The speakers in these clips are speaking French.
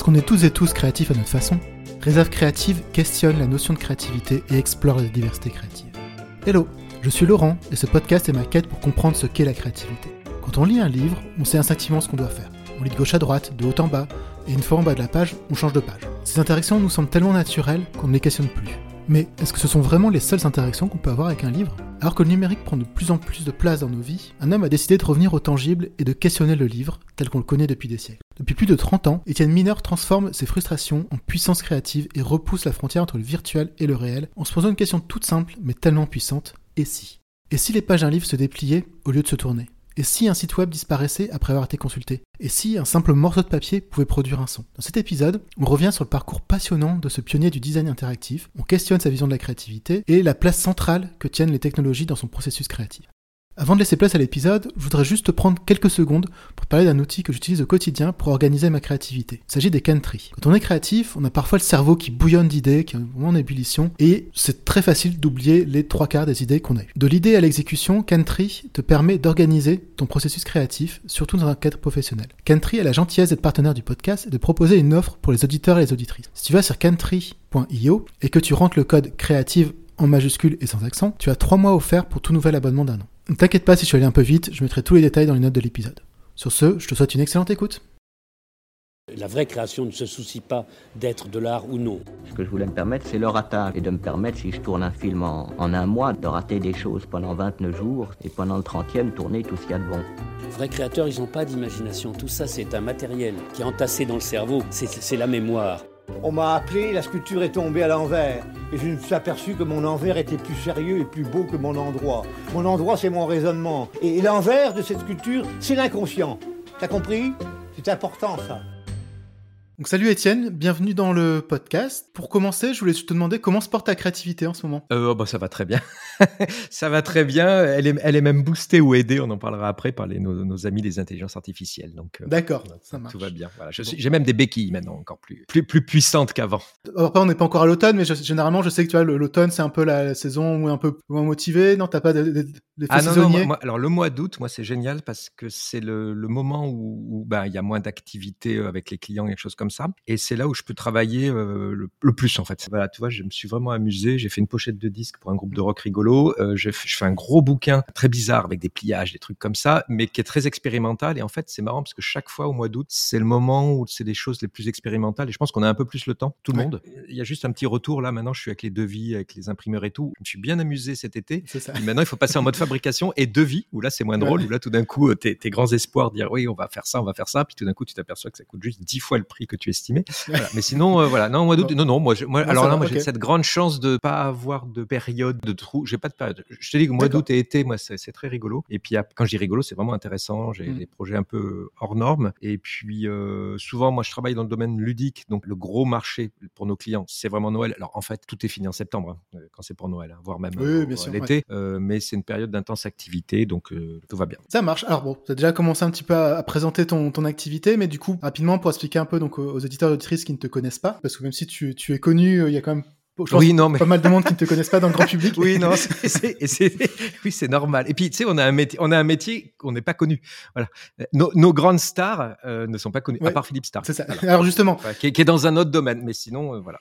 Parce qu'on est tous et tous créatifs à notre façon, Réserve Créative questionne la notion de créativité et explore la diversité créative. Hello, je suis Laurent et ce podcast est ma quête pour comprendre ce qu'est la créativité. Quand on lit un livre, on sait instinctivement ce qu'on doit faire. On lit de gauche à droite, de haut en bas, et une fois en bas de la page, on change de page. Ces interactions nous semblent tellement naturelles qu'on ne les questionne plus. Mais est-ce que ce sont vraiment les seules interactions qu'on peut avoir avec un livre? Alors que le numérique prend de plus en plus de place dans nos vies, un homme a décidé de revenir au tangible et de questionner le livre tel qu'on le connaît depuis des siècles. Depuis plus de 30 ans, Étienne Mineur transforme ses frustrations en puissance créative et repousse la frontière entre le virtuel et le réel en se posant une question toute simple mais tellement puissante, et si? Et si les pages d'un livre se dépliaient au lieu de se tourner? Et si un site web disparaissait après avoir été consulté? Et si un simple morceau de papier pouvait produire un son? Dans cet épisode, on revient sur le parcours passionnant de ce pionnier du design interactif, on questionne sa vision de la créativité et la place centrale que tiennent les technologies dans son processus créatif. Avant de laisser place à l'épisode, je voudrais juste prendre quelques secondes pour parler d'un outil que j'utilise au quotidien pour organiser ma créativité. Il s'agit des Cantry. Quand on est créatif, on a parfois le cerveau qui bouillonne d'idées, qui est en ébullition, et c'est très facile d'oublier les trois quarts des idées qu'on a eues. De l'idée à l'exécution, Cantry te permet d'organiser ton processus créatif, surtout dans un cadre professionnel. Cantry a la gentillesse d'être partenaire du podcast et de proposer une offre pour les auditeurs et les auditrices. Si tu vas sur cantry.io et que tu rentres le code créative en majuscule et sans accent, tu as trois mois offerts pour tout nouvel abonnement d'un an. Ne t'inquiète pas si je suis allé un peu vite, je mettrai tous les détails dans les notes de l'épisode. Sur ce, je te souhaite une excellente écoute. La vraie création ne se soucie pas d'être de l'art ou non. Ce que je voulais me permettre, c'est le ratage. Et de me permettre, si je tourne un film en, en, un mois, de rater des choses pendant 29 jours et pendant le 30e, tourner tout ce qu'il y a de bon. Les vrais créateurs, ils n'ont pas d'imagination. Tout ça, c'est un matériel qui est entassé dans le cerveau. C'est la mémoire. On m'a appelé, la sculpture est tombée à l'envers. Et je me suis aperçu que mon envers était plus sérieux et plus beau que mon endroit. Mon endroit, c'est mon raisonnement. Et l'envers de cette sculpture, c'est l'inconscient. T'as compris? C'est important, ça. Donc salut Étienne, bienvenue dans le podcast. Pour commencer, je voulais te demander comment se porte ta créativité en ce moment? Euh, oh, bah, Ça va très bien. ça va très bien. Elle est, elle est même boostée ou aidée, on en parlera après, par les, nos, nos amis des intelligences artificielles. Donc, euh, D'accord, ça marche. Tout va bien. Voilà, J'ai même des béquilles maintenant, encore plus, plus, plus puissantes qu'avant. Après, on n'est pas encore à l'automne, mais je, généralement, je sais que tu vois, l'automne, c'est un peu la, saison où est un peu moins motivé. Non, t'as pas d'effet ah, non, non, moi, Alors, le mois d'août, moi, c'est génial parce que c'est le, le, moment où, bah, il y a moins d'activité euh, avec les clients et des choses comme ça. Et c'est là où je peux travailler euh, le, le, plus en fait. Voilà, tu vois, je me suis vraiment amusé. J'ai fait une pochette de disque pour un groupe de rock rigolo. Euh, je, je, fais un gros bouquin très bizarre avec des pliages, des trucs comme ça, mais qui est très expérimental. Et en fait, c'est marrant parce que chaque fois au mois d'août, c'est le moment où c'est des choses les plus expérimentales. Et je pense qu'on a un peu plus le temps, tout le ouais. monde. Il y a juste un petit retour là. Maintenant, je suis avec les devis, avec les imprimeurs et tout. Je me suis bien amusé cet été. Ça. Et maintenant, il faut passer en mode fabrication et devis, où là, c'est moins drôle. Ouais. Où là, tout d'un coup, tes, tes, grands espoirs dire oui, on va faire ça, on va faire ça. Puis tout d'un coup, tu t'aperçois que ça coûte juste dix fois le prix que tu estimais. Voilà. Mais sinon, euh, voilà. Non, mois d'août, non, non, moi, je, moi alors là, moi, okay. j'ai cette grande chance de pas avoir de période de trou. J'ai pas de période. Je te dis que mois d'août et été, moi, c'est très rigolo. Et puis, quand je dis rigolo, c'est vraiment intéressant. J'ai mmh. des projets un peu hors normes. Et puis, euh, souvent, moi, je travaille dans le domaine ludique. Donc, le gros marché pour nos clients, c'est vraiment Noël. Alors, en fait, tout est fini en septembre, hein, quand c'est pour Noël, hein, voire même oui, euh, l'été. Euh, mais c'est une période d'intense activité, donc euh, tout va bien. Ça marche. Alors, bon, tu as déjà commencé un petit peu à, à présenter ton, ton, activité, mais du coup, rapidement, pour expliquer un peu donc, aux auditeurs et auditrices qui ne te connaissent pas, parce que même si tu, tu es connu, il y a quand même je pense oui, non, mais... pas mal de monde qui ne te connaissent pas dans le grand public. oui, non, c'est, oui, c'est normal. Et puis, tu sais, on a un métier, on a un métier qu'on n'est pas connu. Voilà. Nos, nos grandes stars euh, ne sont pas connues, ouais, à part Philippe Star. C'est ça. Voilà. Alors justement, ouais, qui, est, qui, est, dans un autre domaine, mais sinon, euh, voilà.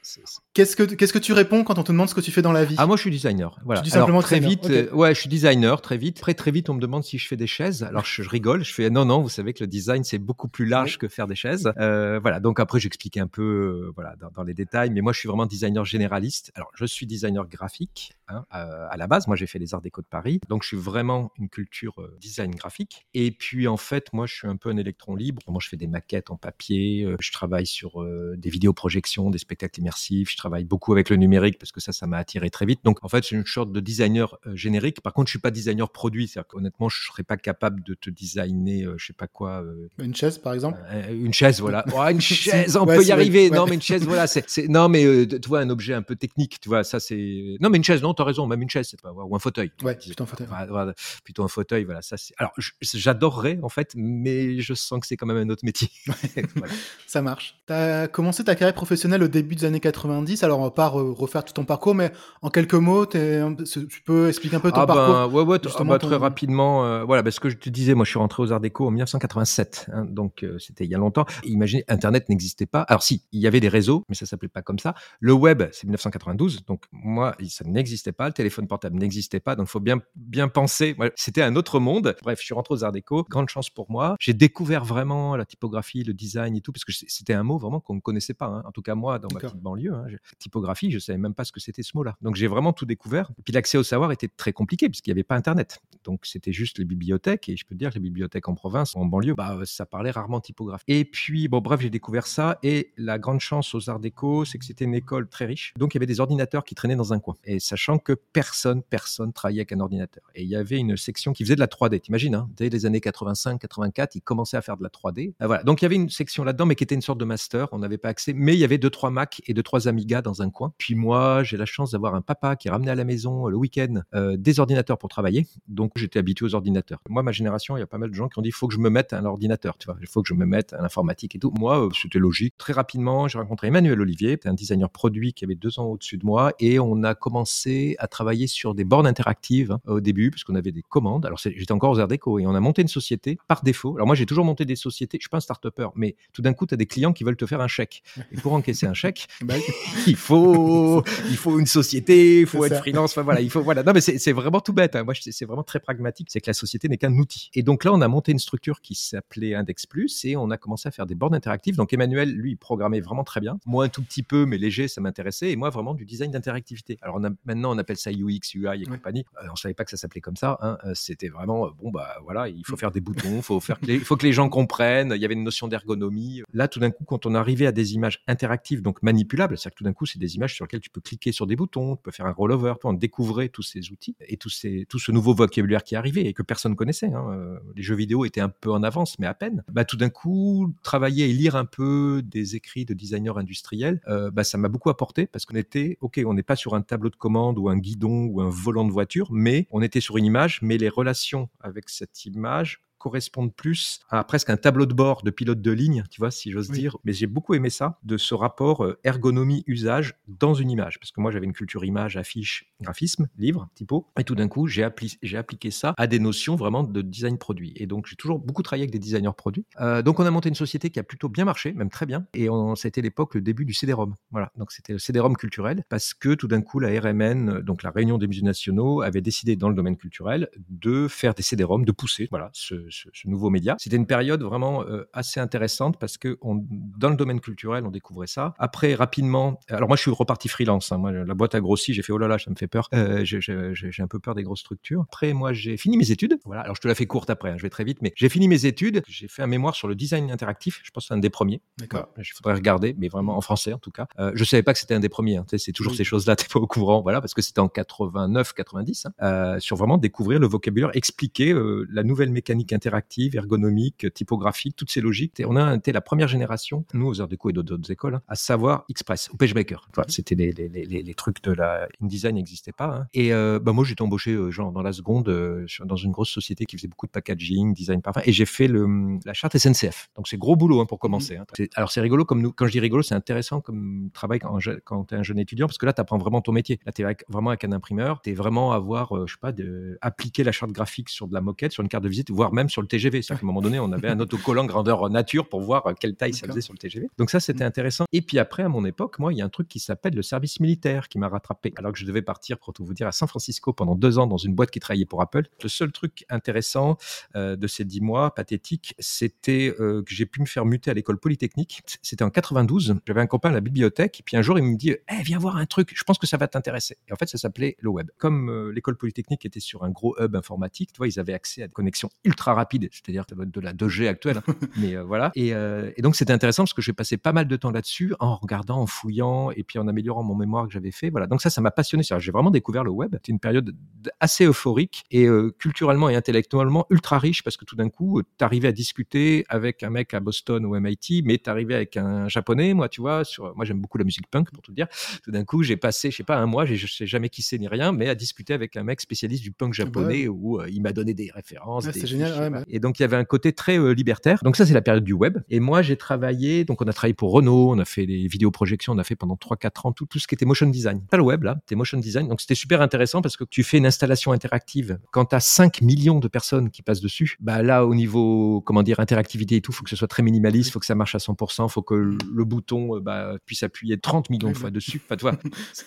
Qu'est-ce que qu'est-ce que tu réponds quand on te demande ce que tu fais dans la vie? Ah, moi, je suis designer. Voilà. Tu dis simplement Alors, très designer. vite. Okay. Euh, ouais, je suis designer. Très vite. Très très vite, on me demande si je fais des chaises. Alors, je, je rigole. Je fais non, non. Vous savez que le design c'est beaucoup plus large que faire des chaises. Voilà. Donc après, j'explique un peu, voilà, dans, dans les détails. Mais moi, je suis vraiment designer généraliste. Alors, je suis designer graphique hein, à, à, la base. Moi, j'ai fait les Arts Déco de Paris, donc je suis vraiment une culture euh, design graphique. Et puis, en fait, moi, je suis un peu un électron libre. Moi, je fais des maquettes en papier. Euh, je travaille sur euh, des vidéoprojections, des spectacles immersifs. Je travaille beaucoup avec le numérique parce que ça, ça m'a attiré très vite. Donc, en fait, je suis une sorte de designer euh, générique. Par contre, je suis pas designer produit. C'est-à-dire qu'honnêtement, je serais pas capable de te designer, je sais pas quoi. une chaise, par exemple? une chaise, voilà. Oh, une chaise, on ouais, peut y arriver. Ouais. Non, mais une chaise, voilà. C'est, non, mais tu vois, un objet un peu technique. Tu vois, ça, c'est non, mais une chaise, non, t'as raison, même une chaise, c'est pas, ou un fauteuil. Ouais, plutôt un fauteuil. Voilà, plutôt un fauteuil, voilà. Ça, c'est. Alors, j'adorerais en fait, mais je sens que c'est quand même un autre métier. voilà. Ça marche. Tu as commencé ta carrière professionnelle au début des années 90. Alors, on va pas refaire tout ton parcours, mais en quelques mots, tu peux expliquer un peu ton ah parcours. Ben, ouais, ouais, ah bah, très rapidement. Euh, voilà, parce que je te disais, moi, je suis rentré aux Arts Déco en 1987, hein, donc euh, c'était il y a longtemps. Imaginez, Internet n'existait pas. Alors si, il y avait des réseaux, mais ça s'appelait pas comme ça. Le web, c'est 1992, donc moi, ça n'existait pas. Le téléphone portable n'existait pas, donc faut bien bien penser. C'était un autre monde. Bref, je suis rentré aux Arts Déco. Grande chance pour moi. J'ai découvert vraiment la typographie, le design et tout, parce que c'était un mot vraiment qu'on ne connaissait pas. Hein. En tout cas, moi, dans ma petite banlieue, hein, typographie, je savais même pas ce que c'était ce mot-là. Donc j'ai vraiment tout découvert. Et puis l'accès au savoir était très compliqué puisqu'il n'y avait pas Internet. Donc c'était juste les bibliothèques. Et je peux te dire que les bibliothèques en province, en banlieue, bah, ça parlait rarement typographie. Et puis, bon, bref, j'ai découvert ça. Et la grande chance aux Arts Déco, c'est que c'était une école très riche. Donc il y avait des ordinateurs qui traînaient dans un coin. Et sachant que personne, personne travaillait avec un ordinateur. Et il y avait une section qui faisait de la 3D. T'imagines, hein, dès les années 85, 84, ils commençaient à faire de la 3D. Ah. Donc il y avait une section là-dedans, mais qui était une sorte de master. On n'avait pas accès. Mais il y avait deux, trois Mac et deux, trois Amiga dans un coin. Puis moi, j'ai la chance d'avoir un papa qui ramenait à la maison euh, le week-end euh, des ordinateurs pour travailler. Donc j'étais habitué aux ordinateurs. Moi, ma génération, il y a pas mal de gens qui ont dit il faut que je me mette à l'ordinateur, tu il faut que je me mette à l'informatique et tout. Moi, euh, c'était logique. Très rapidement, j'ai rencontré Emmanuel Olivier, un designer produit qui avait deux ans au-dessus de moi, et on a commencé à travailler sur des bornes interactives hein, au début, parce qu'on avait des commandes. Alors j'étais encore aux Arts Déco et on a monté une société par défaut. Alors moi, j'ai toujours monté des sociétés. Je suis pas un start-upper, mais tout d'un coup, tu as des clients qui veulent te faire un chèque. Et pour encaisser un chèque, bah il faut, il faut une société, il faut être freelance. Enfin voilà, il faut voilà. Non mais c'est vraiment tout bête. Hein. Moi, c'est vraiment très pragmatique. C'est que la société n'est qu'un outil. Et donc là, on a monté une structure qui s'appelait Index Plus et on a commencé à faire des bornes interactives. Donc Emmanuel, lui, programmait vraiment très bien. Moi, un tout petit peu, mais léger, ça m'intéressait. Et moi, vraiment du design d'interactivité. Alors on a, maintenant, on appelle ça UX, UI et compagnie. Euh, on savait pas que ça s'appelait comme ça. Hein. Euh, c'était vraiment euh, bon bah voilà, il faut mm. faire des boutons, il faut faire, il faut que les gens comprennent. Il y avait une notion d'ergonomie. Là, tout d'un coup, quand on arrivait à des images interactives, donc manipulables, c'est-à-dire que tout d'un coup, c'est des images sur lesquelles tu peux cliquer sur des boutons, tu peux faire un rollover, on découvrait tous ces outils et tout, ces, tout ce nouveau vocabulaire qui arrivait et que personne connaissait. Hein. Les jeux vidéo étaient un peu en avance, mais à peine. Bah, tout d'un coup, travailler et lire un peu des écrits de designers industriels, euh, bah, ça m'a beaucoup apporté parce qu'on était, ok, on n'est pas sur un tableau de commande ou un guidon ou un volant de voiture, mais on était sur une image, mais les relations avec cette image correspondent plus à presque un tableau de bord de pilote de ligne, tu vois, si j'ose dire. Mais j'ai beaucoup aimé ça, de ce rapport euh, ergonomie-usage dans une image. Parce que moi, j'avais une culture image, affiche, graphisme, livre, typo. Et tout d'un coup, j'ai appliqué ça à des notions vraiment de design produit. Et donc, j'ai toujours beaucoup travaillé avec des designers produits. Euh, donc, on a monté une société qui a plutôt bien marché, même très bien. Et c'était l'époque, le début du CD-ROM. Voilà. Donc, c'était le CD-ROM culturel parce que tout d'un coup, la RMN, donc la Réunion des musées nationaux, avait décidé dans le domaine culturel de faire des CD-ROM, de pousser, voilà, ce, ce, nouveau média. C'était une période vraiment euh, assez intéressante parce que on, dans le domaine culturel, on découvrait ça. Après, rapidement, alors moi, je suis reparti freelance. Hein. Moi, la boîte a grossi. J'ai fait oh là là, ça me fait peur. Euh, j'ai un peu peur des grosses structures. Après, moi, j'ai fini mes études. Voilà. Alors, je te la fais courte après. Hein, je vais très vite, mais j'ai fini mes études. J'ai fait un mémoire sur le design interactif. Je pense que c'est un des premiers. D'accord. Il faudrait regarder, mais vraiment en français en tout cas. Euh, je savais pas que c'était un des premiers. Hein. C'est toujours ces choses-là. T'es pas au courant. Voilà, parce que c'était en 89, 90. Hein. Euh, sur vraiment découvrir le vocabulaire, expliquer euh, la nouvelle mécanique interactive, ergonomique, typographique, toutes ces logiques. Et on a été la première génération, nous aux Arts Déco et d'autres écoles, hein, à savoir Express ou PageMaker. Enfin, c'était les, les, les, les, trucs de la InDesign n'existaient pas. Hein. Et euh, bah moi, j'étais embauché euh, genre dans la seconde euh, dans une grosse société qui faisait beaucoup de packaging, design parfum, et j'ai fait le, la charte SNCF. Donc c'est gros boulot hein, pour commencer. Hein. Alors c'est rigolo comme nous. Quand je dis rigolo, c'est intéressant comme travail quand, quand tu es un jeune étudiant parce que là, tu apprends vraiment ton métier. Là, tu es vraiment avec un imprimeur, tu es vraiment à avoir, je sais pas, de, appliquer la charte graphique sur de la moquette, sur une carte de visite, voire même sur le TGV. C'est-à-dire qu'à un moment donné, on avait un autocollant grandeur nature pour voir euh, quelle taille ça faisait sur le TGV. Donc ça, c'était mmh. intéressant. Et puis après, à mon époque, moi, il y a un truc qui s'appelle le service militaire qui m'a rattrapé. Alors que je devais partir, pour tout vous dire, à San Francisco pendant deux ans dans une boîte qui travaillait pour Apple. Le seul truc intéressant euh, de ces dix mois pathétiques, c'était euh, que j'ai pu me faire muter à l'école polytechnique. C'était en 92. J'avais un copain à la bibliothèque. Et puis un jour, il me dit hey, Viens voir un truc, je pense que ça va t'intéresser. Et en fait, ça s'appelait le web. Comme l'école polytechnique était sur un gros hub informatique, tu vois, ils avaient accès à des connexions ultra rapide, c'est-à-dire de la 2G actuelle. Hein. mais voilà. Et, et donc c'était intéressant parce que j'ai passé pas mal de temps là-dessus en regardant, en fouillant et puis en améliorant mon mémoire que j'avais fait. Voilà. Donc ça, ça m'a passionné. J'ai vraiment découvert le web. C'était une période assez euphorique et culturellement et intellectuellement ultra riche parce que tout d'un coup, tu arrivais à discuter avec un mec à Boston ou MIT, mais tu arrivais avec un japonais, moi, tu vois. Sur, moi, j'aime beaucoup la musique punk, pour tout dire. Tout d'un coup, j'ai passé, je sais pas, un mois, je sais jamais qui c'est ni rien, mais à discuter avec un mec spécialiste du punk japonais où euh, il m'a donné des références. c'est génial. Bah. Et donc, il y avait un côté très euh, libertaire. Donc, ça, c'est la période du web. Et moi, j'ai travaillé, donc, on a travaillé pour Renault, on a fait des vidéoprojections, on a fait pendant 3-4 ans tout, tout ce qui était motion design. Pas le web, là, c'était motion design. Donc, c'était super intéressant parce que tu fais une installation interactive. Quand tu as 5 millions de personnes qui passent dessus, bah là, au niveau, comment dire, interactivité et tout, faut que ce soit très minimaliste, faut que ça marche à 100%, faut que le bouton euh, bah, puisse appuyer 30 millions de fois dessus. Enfin, tu vois,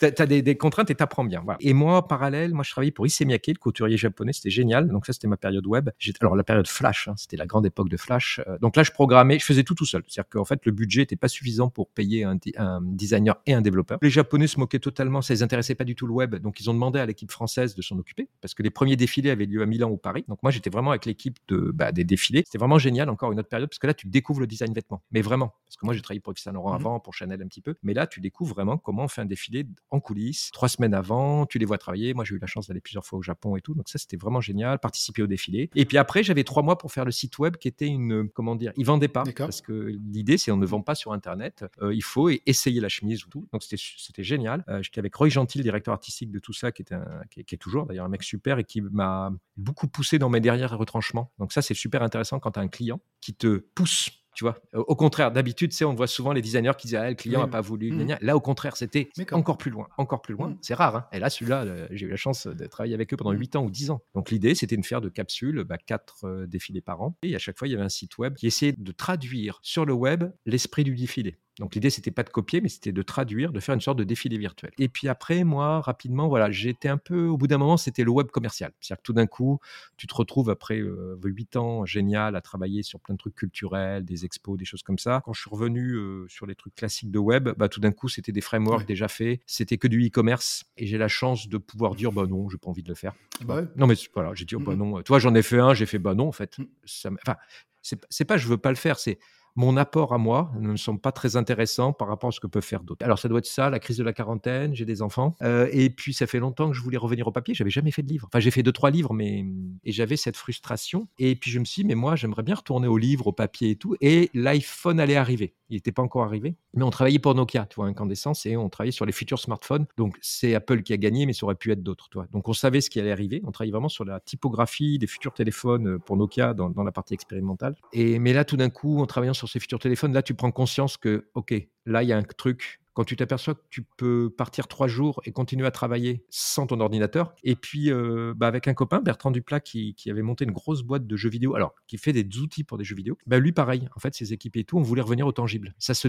as, des, des, contraintes et t'apprends bien. Voilà. Et moi, parallèle, moi, je travaillais pour Issey Miyake, le couturier japonais, c'était génial. Donc ça, c'était ma période web. Alors la période Flash, hein, c'était la grande époque de Flash. Euh, donc là, je programmais, je faisais tout tout seul. C'est-à-dire qu'en fait, le budget n'était pas suffisant pour payer un, un, designer et un développeur. Les Japonais se moquaient totalement, ça les intéressait pas du tout le web. Donc ils ont demandé à l'équipe française de s'en occuper parce que les premiers défilés avaient lieu à Milan ou Paris. Donc moi, j'étais vraiment avec l'équipe de, bah, des défilés. C'était vraiment génial, encore une autre période, parce que là, tu découvres le design vêtements. Mais vraiment, parce que moi, j'ai travaillé pour Yves Saint Laurent mmh avant, pour Chanel un petit peu. Mais là, tu découvres vraiment comment on fait un défilé en coulisses, trois semaines avant, tu les vois travailler. Moi, j'ai eu la chance d'aller plusieurs fois au Japon et tout. Donc ça, c'était vraiment génial, participer au défilé. Et puis après, j'avais trois mois pour faire le site web qui était une, comment dire, ils vendaient pas. Parce que l'idée, c'est on ne vend pas sur Internet. Euh, il faut essayer la chemise ou tout. Donc c'était génial. Euh, j'étais avec Roy Gentil, le directeur artistique de tout ça, qui, était qui, est, toujours d'ailleurs un mec super et qui m'a beaucoup poussé dans mes derniers retranchements. Donc ça, c'est super intéressant quand tu as un client qui te pousse tu vois, au contraire, d'habitude, on voit souvent les designers qui disent ah, le client n'a pas voulu. Mmh. Là, au contraire, c'était encore plus loin, encore plus loin. Mmh. C'est rare. Hein. Et là, celui-là, euh, j'ai eu la chance de travailler avec eux pendant 8 mmh. ans ou 10 ans. Donc, l'idée, c'était de faire de capsules, bah, 4 euh, défilés par an. Et à chaque fois, il y avait un site web qui essayait de traduire sur le web l'esprit du défilé. Donc l'idée, c'était pas de copier, mais c'était de traduire, de faire une sorte de défilé virtuel. Et puis après, moi, rapidement, voilà, j'étais un peu, au bout d'un moment, c'était le web commercial. C'est-à-dire que tout d'un coup, tu te retrouves après euh, huit ans, génial, à travailler sur plein de trucs culturels, des expos, des choses comme ça. Quand je suis revenu euh, sur les trucs classiques de web, bah, tout d'un coup, c'était des frameworks déjà faits, c'était que du e-commerce, et j'ai la chance de pouvoir dire, bah non, j'ai pas envie de le faire. Bah non, mais voilà, j'ai dit, oh, bah non. Tu vois, j'en ai fait un, j'ai fait, bah non, en fait. Mmh. Ça, enfin, c'est pas je veux pas le faire, c'est mon apport à moi ne me semble pas très intéressant par rapport à ce que peuvent faire d'autres. Alors ça doit être ça, la crise de la quarantaine, j'ai des enfants, euh, et puis ça fait longtemps que je voulais revenir au papier, j'avais jamais fait de livre. Enfin j'ai fait deux trois livres, mais et j'avais cette frustration. Et puis je me suis dit mais moi j'aimerais bien retourner au livre, au papier et tout. Et l'iPhone allait arriver. Il n'était pas encore arrivé, mais on travaillait pour Nokia, tu vois, incandescence, et on travaillait sur les futurs smartphones. Donc c'est Apple qui a gagné, mais ça aurait pu être d'autres. Donc on savait ce qui allait arriver. On travaillait vraiment sur la typographie des futurs téléphones euh, pour Nokia dans, dans la partie expérimentale. Et mais là tout d'un coup, en travaillant sur ces futurs téléphones, là tu prends conscience que, OK, là, il y a un truc quand tu t'aperçois que tu peux partir trois jours et continuer à travailler sans ton ordinateur. Et puis, euh, bah, avec un copain, Bertrand Duplat, qui, qui, avait monté une grosse boîte de jeux vidéo, alors qui fait des outils pour des jeux vidéo, bah, lui, pareil, en fait, ses équipes et tout, on voulait revenir au tangible. Ça se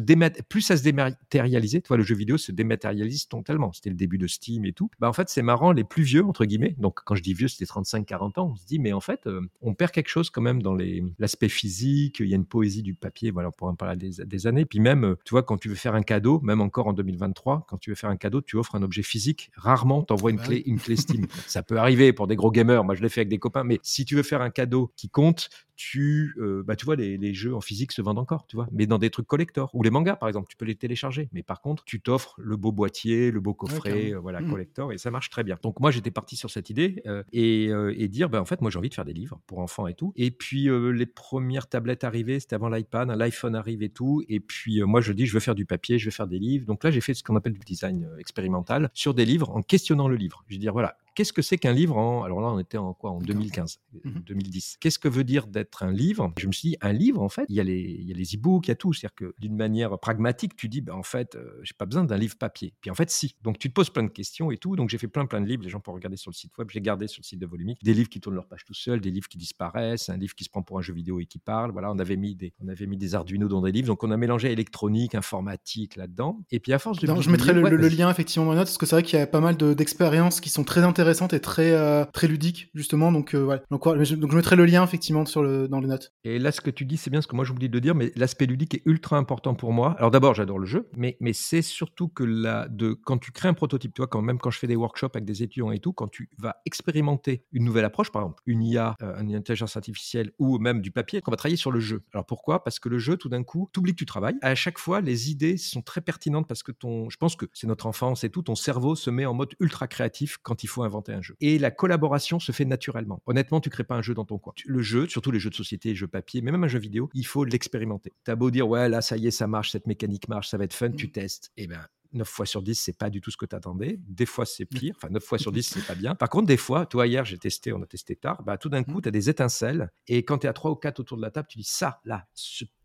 plus ça se dématérialisait, tu vois, le jeu vidéo se dématérialise totalement. C'était le début de Steam et tout. Bah, en fait, c'est marrant, les plus vieux, entre guillemets, donc quand je dis vieux, c'était 35-40 ans, on se dit, mais en fait, euh, on perd quelque chose quand même dans l'aspect physique, il y a une poésie du papier, voilà, on pourra en parler des, des années. Puis même, euh, tu vois, quand tu veux faire un cadeau, même en encore en 2023, quand tu veux faire un cadeau, tu offres un objet physique. Rarement, tu envoies une bah clé, une clé Steam. Ça peut arriver pour des gros gamers. Moi, je l'ai fait avec des copains. Mais si tu veux faire un cadeau qui compte, tu, euh, bah, tu vois, les, jeux en physique se vendent encore, tu vois, mais dans des trucs collector ou les mangas, par exemple, tu peux les télécharger. Mais par contre, tu t'offres le beau boîtier, le beau coffret, euh, voilà, mmh. collector, et ça marche très bien. Donc moi, j'étais parti sur cette idée euh, et, et, dire, bah, en fait, moi, j'ai envie de faire des livres pour enfants et tout. Et puis les premières tablettes arrivaient, c'était avant l'iPad, l'iPhone arrive et tout. Et puis moi, je dis, je veux faire du papier, je veux faire des livres. Donc là, j'ai fait ce qu'on appelle du design expérimental sur des livres en questionnant le livre. Je veux dire, voilà, qu'est-ce que c'est qu'un livre en... Alors là, on était en quoi En 2015, 2010. Mmh qu'est-ce que veut dire d'être un livre? Je me suis dit, un livre, en fait, il y a les, e-books, il y a tout. C'est-à-dire que d'une manière pragmatique, tu dis, ben, en fait, euh, j'ai pas besoin d'un livre papier. Puis en fait, si. Donc tu te poses plein de questions et tout. Donc j'ai fait plein, plein de livres. Les gens peuvent regarder sur le site web. J'ai gardé sur le site de Volumique des livres qui tournent leur page tout seul, des livres qui disparaissent, un livre qui se prend pour un jeu vidéo et qui parle. Voilà, on avait mis des, on avait mis des Arduino dans des livres. Donc on a mélangé électronique, informatique là-dedans. Et puis à force de. je mettrai le, lien effectivement dans note parce que c'est vrai qu'il y a pas mal d'expériences qui sont très intéressantes intéressante et très euh, très ludique justement. Donc euh, Donc, donc, je mettrai le lien effectivement sur le dans les notes. Et là, ce que tu dis, c'est bien ce que moi j'oublie de dire, mais l'aspect ludique est ultra important pour moi. Alors d'abord, j'adore le jeu, mais mais c'est surtout que là, de quand tu crées un prototype, toi, quand même quand je fais des workshops avec des étudiants et tout, quand tu vas expérimenter une nouvelle approche, par exemple une IA, une intelligence artificielle ou même du papier, on va travailler sur le jeu. Alors pourquoi? Parce que le jeu, tout d'un coup, tu oublies que tu travailles. À chaque fois, les idées sont très pertinentes parce que ton, je pense que c'est notre enfance et tout, ton cerveau se met en mode ultra créatif quand il faut inventer un jeu. Et la collaboration se fait naturellement. Honnêtement, tu crées pas un jeu dans ton coin. Le jeu, surtout les jeux de société, les jeux papier, mais même un jeu vidéo, il faut l'expérimenter. T'as beau dire, ouais, là, ça y est, ça marche, cette mécanique marche, ça va être fun, tu mmh. testes. Et eh ben, 9 fois sur 10, c'est pas du tout ce que tu attendais. Des fois, c'est pire. Enfin, 9 fois sur 10, c'est pas bien. Par contre, des fois, toi, hier, j'ai testé, on a testé tard, bah, tout d'un coup, mmh. tu as des étincelles. Et quand tu es à 3 ou 4 autour de la table, tu dis ça, là,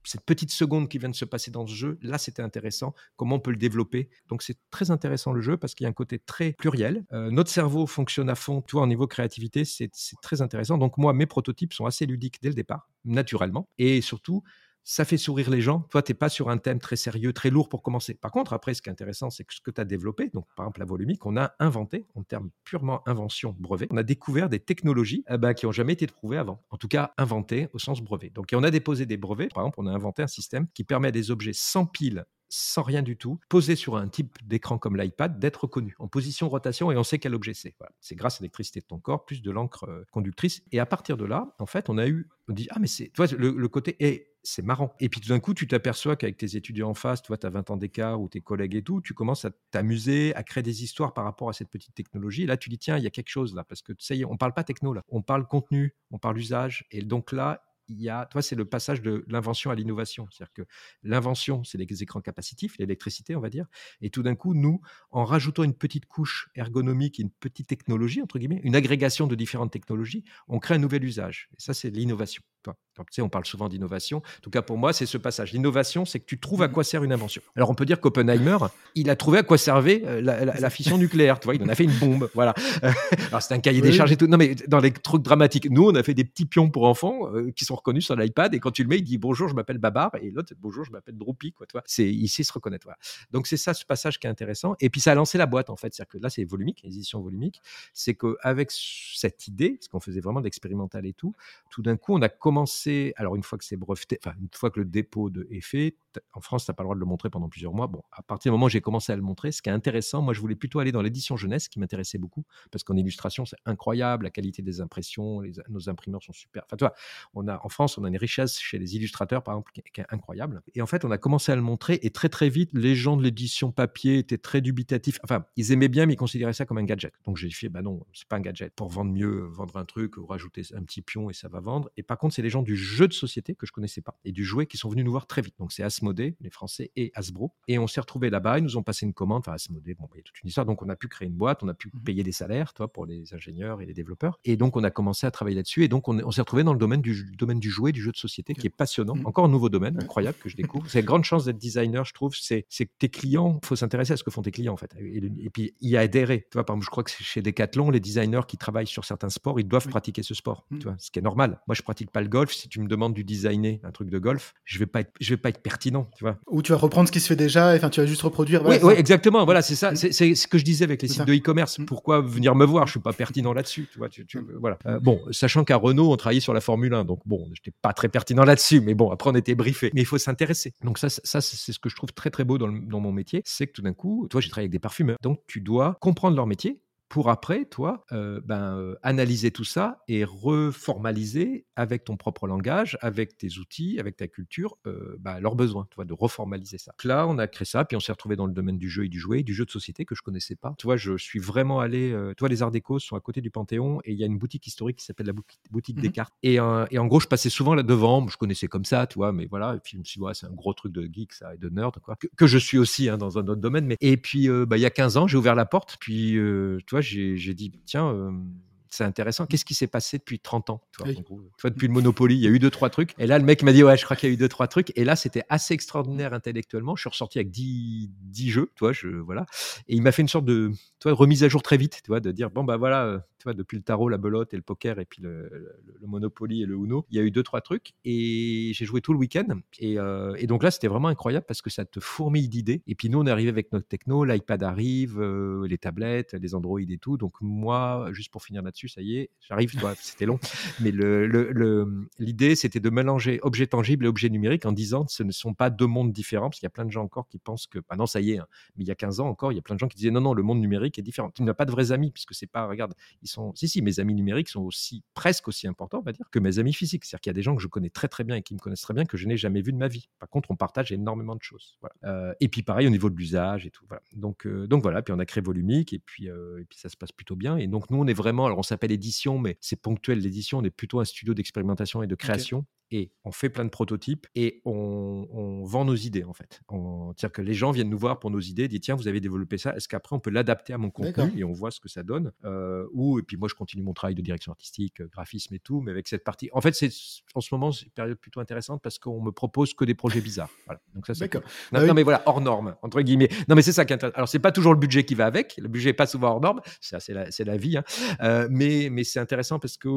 cette petite seconde qui vient de se passer dans ce jeu, là, c'était intéressant. Comment on peut le développer Donc, c'est très intéressant le jeu parce qu'il y a un côté très pluriel. Euh, notre cerveau fonctionne à fond. Toi, au niveau créativité, c'est très intéressant. Donc, moi, mes prototypes sont assez ludiques dès le départ, naturellement. Et surtout, ça fait sourire les gens. Toi, tu n'es pas sur un thème très sérieux, très lourd pour commencer. Par contre, après, ce qui est intéressant, c'est que ce que tu as développé, donc par exemple la volumique, on a inventé, en termes purement invention, brevet, on a découvert des technologies eh ben, qui n'ont jamais été prouvées avant. En tout cas, inventées au sens brevet. Donc, on a déposé des brevets. Par exemple, on a inventé un système qui permet à des objets sans pile sans rien du tout, posé sur un type d'écran comme l'iPad, d'être reconnu en position rotation et on sait quel objet c'est. C'est grâce à l'électricité de ton corps, plus de l'encre euh, conductrice. Et à partir de là, en fait, on a eu, on dit, ah mais c'est, tu le, le côté, est c'est marrant. Et puis tout d'un coup, tu t'aperçois qu'avec tes étudiants en face, tu vois, tu as 20 ans d'écart ou tes collègues et tout, tu commences à t'amuser, à créer des histoires par rapport à cette petite technologie. Et là, tu dis, tiens, il y a quelque chose là, parce que ça y est, on parle pas techno là, on parle contenu, on parle usage. Et donc là, il y a, toi, c'est le passage de l'invention à l'innovation. C'est-à-dire que l'invention, c'est les écrans capacitifs, l'électricité, on va dire. Et tout d'un coup, nous, en rajoutant une petite couche ergonomique, une petite technologie, entre guillemets, une agrégation de différentes technologies, on crée un nouvel usage. Et ça, c'est l'innovation. Tu sais, on parle souvent d'innovation. En tout cas, pour moi, c'est ce passage. L'innovation, c'est que tu trouves à mmh. quoi sert une invention. Alors, on peut dire qu'Oppenheimer, il a trouvé à quoi servait euh, la, fission nucléaire. Tu vois, il en a fait une bombe. Voilà. Alors, c'est un cahier des charges et tout. Non, mais dans les trucs dramatiques, nous, on a fait des petits pions pour enfants euh, qui sont reconnu sur l'iPad et quand tu le mets, il dit bonjour, je m'appelle Babar et l'autre bonjour, je m'appelle Droopy quoi. C'est ici se reconnaître. Voilà. Donc c'est ça ce passage qui est intéressant et puis ça a lancé la boîte en fait, c'est-à-dire que là c'est volumique, édition volumique, c'est qu'avec cette idée, parce qu'on faisait vraiment de l'expérimental et tout, tout d'un coup on a commencé, alors une fois que c'est breveté, enfin une fois que le dépôt de, est fait, en France tu n'as pas le droit de le montrer pendant plusieurs mois. Bon, à partir du moment où j'ai commencé à le montrer, ce qui est intéressant, moi je voulais plutôt aller dans l'édition jeunesse qui m'intéressait beaucoup parce qu'en illustration c'est incroyable, la qualité des impressions, nos imprimeurs sont super. Enfin, tu vois, on a en France on a une richesse chez les illustrateurs, par exemple, qui, est incroyable. Et en fait, on a commencé à le montrer et très très vite, les gens de l'édition papier étaient très dubitatifs. Enfin, ils aimaient bien, mais ils considéraient ça comme un gadget. Donc j'ai fait, bah non, c'est pas un gadget. Pour vendre mieux, vendre un truc ou rajouter un petit pion et ça va vendre. Et par contre, c'est les gens du jeu de société que je connaissais pas et du jouet qui sont venus nous voir très vite. Donc c'est Asmodée, les Français et Hasbro. Et on s'est retrouvés là-bas. Ils nous ont passé une commande. Enfin, Asmodée, bon, il y a toute une histoire. Donc on a pu créer une boîte, on a pu mmh payer des salaires, toi, pour les ingénieurs et les développeurs. Et donc on a commencé à travailler là-dessus. Et donc on, on s'est retrouvé dans le domaine du domaine du jouet, du jeu de société, qui est passionnant. Mmh. Encore un nouveau domaine incroyable que je découvre. C'est une grande chance d'être designer, je trouve. C'est que tes clients, il faut s'intéresser à ce que font tes clients, en fait. Et, puis, y adhérer. Tu vois, par exemple, je crois que chez Decathlon, les designers qui travaillent sur certains sports, ils doivent pratiquer ce sport. Tu vois, ce qui est normal. Moi, je pratique pas le golf. Si tu me demandes du designer un truc de golf, je vais pas être, je vais pas être pertinent, tu vois. Ou tu vas reprendre ce qui se fait déjà, enfin, tu vas juste reproduire. oui, oui, exactement. Voilà, c'est ça. Mmh. C'est ce que je disais avec les sites de e-commerce. Pourquoi venir me voir? Je suis pas pertinent là-dessus, tu vois. Tu, voilà. Euh, bon, sachant qu'à Renault, on travaillait sur la Formule 1, donc bon, j'étais pas très pertinent là-dessus, mais bon, après on était briefé. Mais il faut s'intéresser. Donc ça, ça c'est ce que je trouve très très beau dans, dans mon métier, c'est que tout d'un coup, toi, j'ai travaillé avec des parfumeurs, donc tu dois comprendre leur métier pour après, toi, euh, ben, euh, analyser tout ça et reformaliser avec ton propre langage, avec tes outils, avec ta culture, euh, ben, leurs besoins, toi, de reformaliser ça. Donc là, on a créé ça, puis on s'est retrouvé dans le domaine du jeu et du jouet, du jeu de société que je connaissais pas. Tu vois, je suis vraiment allé. toi, les Arts Déco sont à côté du Panthéon et il y a une boutique historique qui s'appelle la boutique des mmh cartes. Et, et, en gros, je passais souvent là devant. Je connaissais comme ça, tu vois, mais voilà. Et puis je me suis dit, ouais, c'est un gros truc de geek ça et de nerd, quoi. Que, je suis aussi hein, dans un autre domaine. Mais et puis, bah, il y a 15 ans, j'ai ouvert la porte, puis tu vois j'ai dit, tiens, euh, c'est intéressant. Qu'est-ce qui s'est passé depuis 30 ans toi, depuis le Monopoly, il y a eu deux, trois trucs. Et là, le mec m'a dit, ouais, je crois qu'il y a eu deux, trois trucs. Et là, c'était assez extraordinaire intellectuellement. Je suis ressorti avec 10, 10 jeux, toi, je, voilà. Et il m'a fait une sorte de toi, remise à jour très vite, tu vois, de dire, bon, bah voilà, euh, Tu vois, depuis le tarot, la belote et le poker, et puis le, Monopoly et le Uno, il y a eu deux, trois trucs. Et j'ai joué tout le week-end. Et, euh, donc là, c'était vraiment incroyable parce que ça te fourmille d'idées. Et puis nous, on est arrivé avec notre techno, l'iPad arrive, euh, les tablettes, les Android et tout. Donc moi, juste pour finir là-dessus, ça y est, j'arrive. c'était long. Mais l'idée, c'était de mélanger objet tangible et objet numérique en disant que ce ne sont pas deux mondes différents. Parce qu'il y a plein de gens encore qui pensent que, bah non, ça y est, hein. mais il y a 15 ans encore, il y a plein de gens qui disaient non, non, le monde numérique est différent. Tu n'as pas de vrais amis puisque c'est pas, regarde, ils sont, si, si, mes amis numériques sont aussi, presque aussi importants, on va dire, que mes amis physiques. C'est-à-dire qu'il y a des gens que je connais très très bien et qui me connaissent très bien que je n'ai jamais vu de ma vie. Par contre, on partage énormément de choses. Euh, et puis pareil au niveau de l'usage et tout. Voilà. Donc, euh, donc voilà, puis on a créé Volumique et puis, euh, et puis ça se passe plutôt bien. Et donc nous, on est vraiment, alors on s'appelle édition, mais c'est ponctuel l'édition, on est plutôt un studio d'expérimentation et de création et on fait plein de prototypes et on, vend nos idées en fait. C'est-à-dire que les gens viennent nous voir pour nos idées, disent tiens vous avez développé ça, est-ce qu'après on peut l'adapter à mon contenu? et on voit ce que ça donne. Euh, ou et puis moi je continue mon travail de direction artistique, graphisme et tout, mais avec cette partie. En fait c'est en ce moment c'est une période plutôt intéressante parce qu'on me propose que des projets bizarres. Voilà. Donc ça c'est. Non, non, mais voilà hors norme entre guillemets. Non mais c'est ça qui est Alors c'est pas toujours le budget qui va avec, le budget est pas souvent hors norme, c'est la, la, vie, hein. euh, mais mais c'est intéressant parce que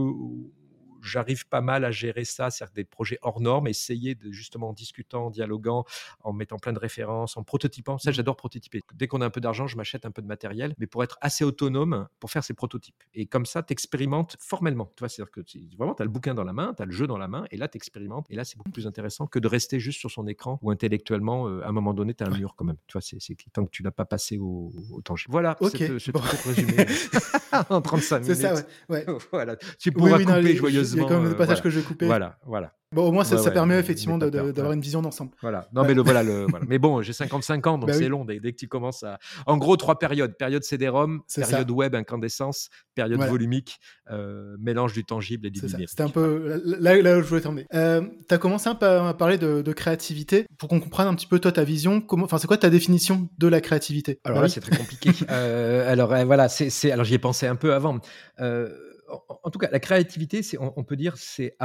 j'arrive pas mal à gérer ça, c'est-à-dire des projets hors normes, essayer de justement en discutant, en dialoguant, en mettant plein de références, en prototypant. Ça, mmh. j'adore prototyper. Dès qu'on a un peu d'argent, je m'achète un peu de matériel, mais pour être assez autonome pour faire ces prototypes. Et comme ça, tu expérimentes formellement. Tu vois, c'est-à-dire que vraiment, tu as le bouquin dans la main, tu as le jeu dans la main, et là, tu expérimentes. Et là, c'est beaucoup plus intéressant que de rester juste sur son écran ou intellectuellement, euh, à un moment donné, tu as un mur quand même. Tu vois, c'est tant que tu l'as pas passé au, au tangible. Voilà, c'est ce résumé en 35 minutes. C'est ça, ouais. voilà. Tu pourras couper joyeusement. Il y a quand même des passages que je vais couper. Voilà, voilà. Bon, au moins, ça, ça permet effectivement d'avoir une vision d'ensemble. Voilà. Non, mais le, voilà, le, voilà. Mais bon, j'ai 55 ans, donc bah c'est long. Dès, que tu commences à. En gros, trois périodes période CD-ROM, période web incandescence, période volumique, euh, mélange du tangible et du numérique. C'était un peu là, là, où je voulais t'emmener. Euh, tu as commencé un peu à parler de, de créativité. Pour qu'on comprenne un petit peu, toi, ta vision, comment... enfin, c'est quoi ta définition de la créativité? Alors bah là, c'est très compliqué. euh, alors, euh, voilà, c'est. Alors, j'y ai pensé un peu avant. Euh, en tout cas, la créativité, c'est, on, peut dire, c'est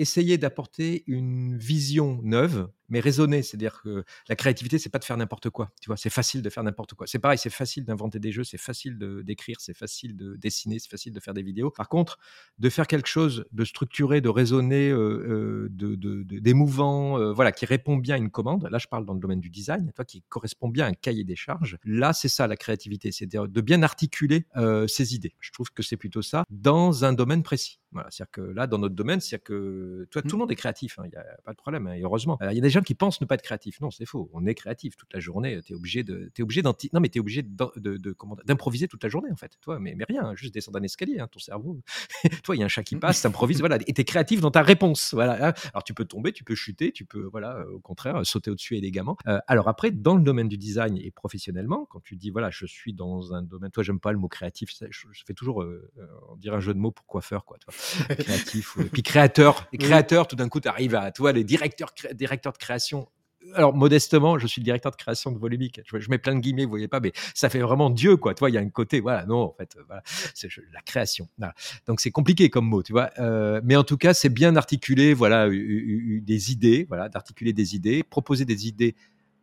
essayer d'apporter une vision neuve mais raisonner. C'est-à-dire que la créativité, c'est pas de faire n'importe quoi. Tu vois, c'est facile de faire n'importe quoi. C'est pareil, c'est facile d'inventer des jeux, c'est facile de, d'écrire, c'est facile de dessiner, c'est facile de faire des vidéos. Par contre, de faire quelque chose de structuré, de raisonner, euh, euh, de, d'émouvant, euh, voilà, qui répond bien à une commande. Là, je parle dans le domaine du design, toi, qui correspond bien à un cahier des charges. Là, c'est ça la créativité, c'est de bien articuler ses idées. Je trouve que c'est plutôt ça dans un domaine précis. Voilà, c'est-à-dire que là, dans notre domaine, c'est que toi, tout le mmh. monde est créatif, il hein, n'y a pas de problème, hein, et heureusement. Il y a des gens qui pensent ne pas être créatifs. Non, c'est faux. On est créatif toute la journée. Tu es obligé de, es obligé non, mais es obligé d'improviser toute la journée, en fait. Toi, mais, mais rien, hein, juste descendre un escalier, ton cerveau. toi, il y a un chat qui passe, t'improvise, voilà, et es créatif dans ta réponse. Voilà. Alors, tu peux tomber, tu peux chuter, tu peux, voilà, au contraire, sauter au-dessus élégamment. Euh, alors après, dans le domaine du design et professionnellement, quand tu dis, voilà, je suis dans un domaine, toi, j'aime pas le mot créatif, je, fais toujours, euh, on dirait un jeu de mots pour coiffeur, quoi. Toi créatif. Et puis créateur, et créateur, tout d'un coup, tu arrives à, toi, les directeurs, directeurs de création. Alors modestement, je suis le directeur de création de Volumique. Je, mets plein de guillemets, vous voyez pas, mais ça fait vraiment Dieu, quoi. Tu vois, il y a un côté, voilà, non, en fait, voilà, c'est la création. Donc c'est compliqué comme mot, tu vois. Euh, mais en tout cas, c'est bien articuler, voilà, des idées, voilà, d'articuler des idées, proposer des idées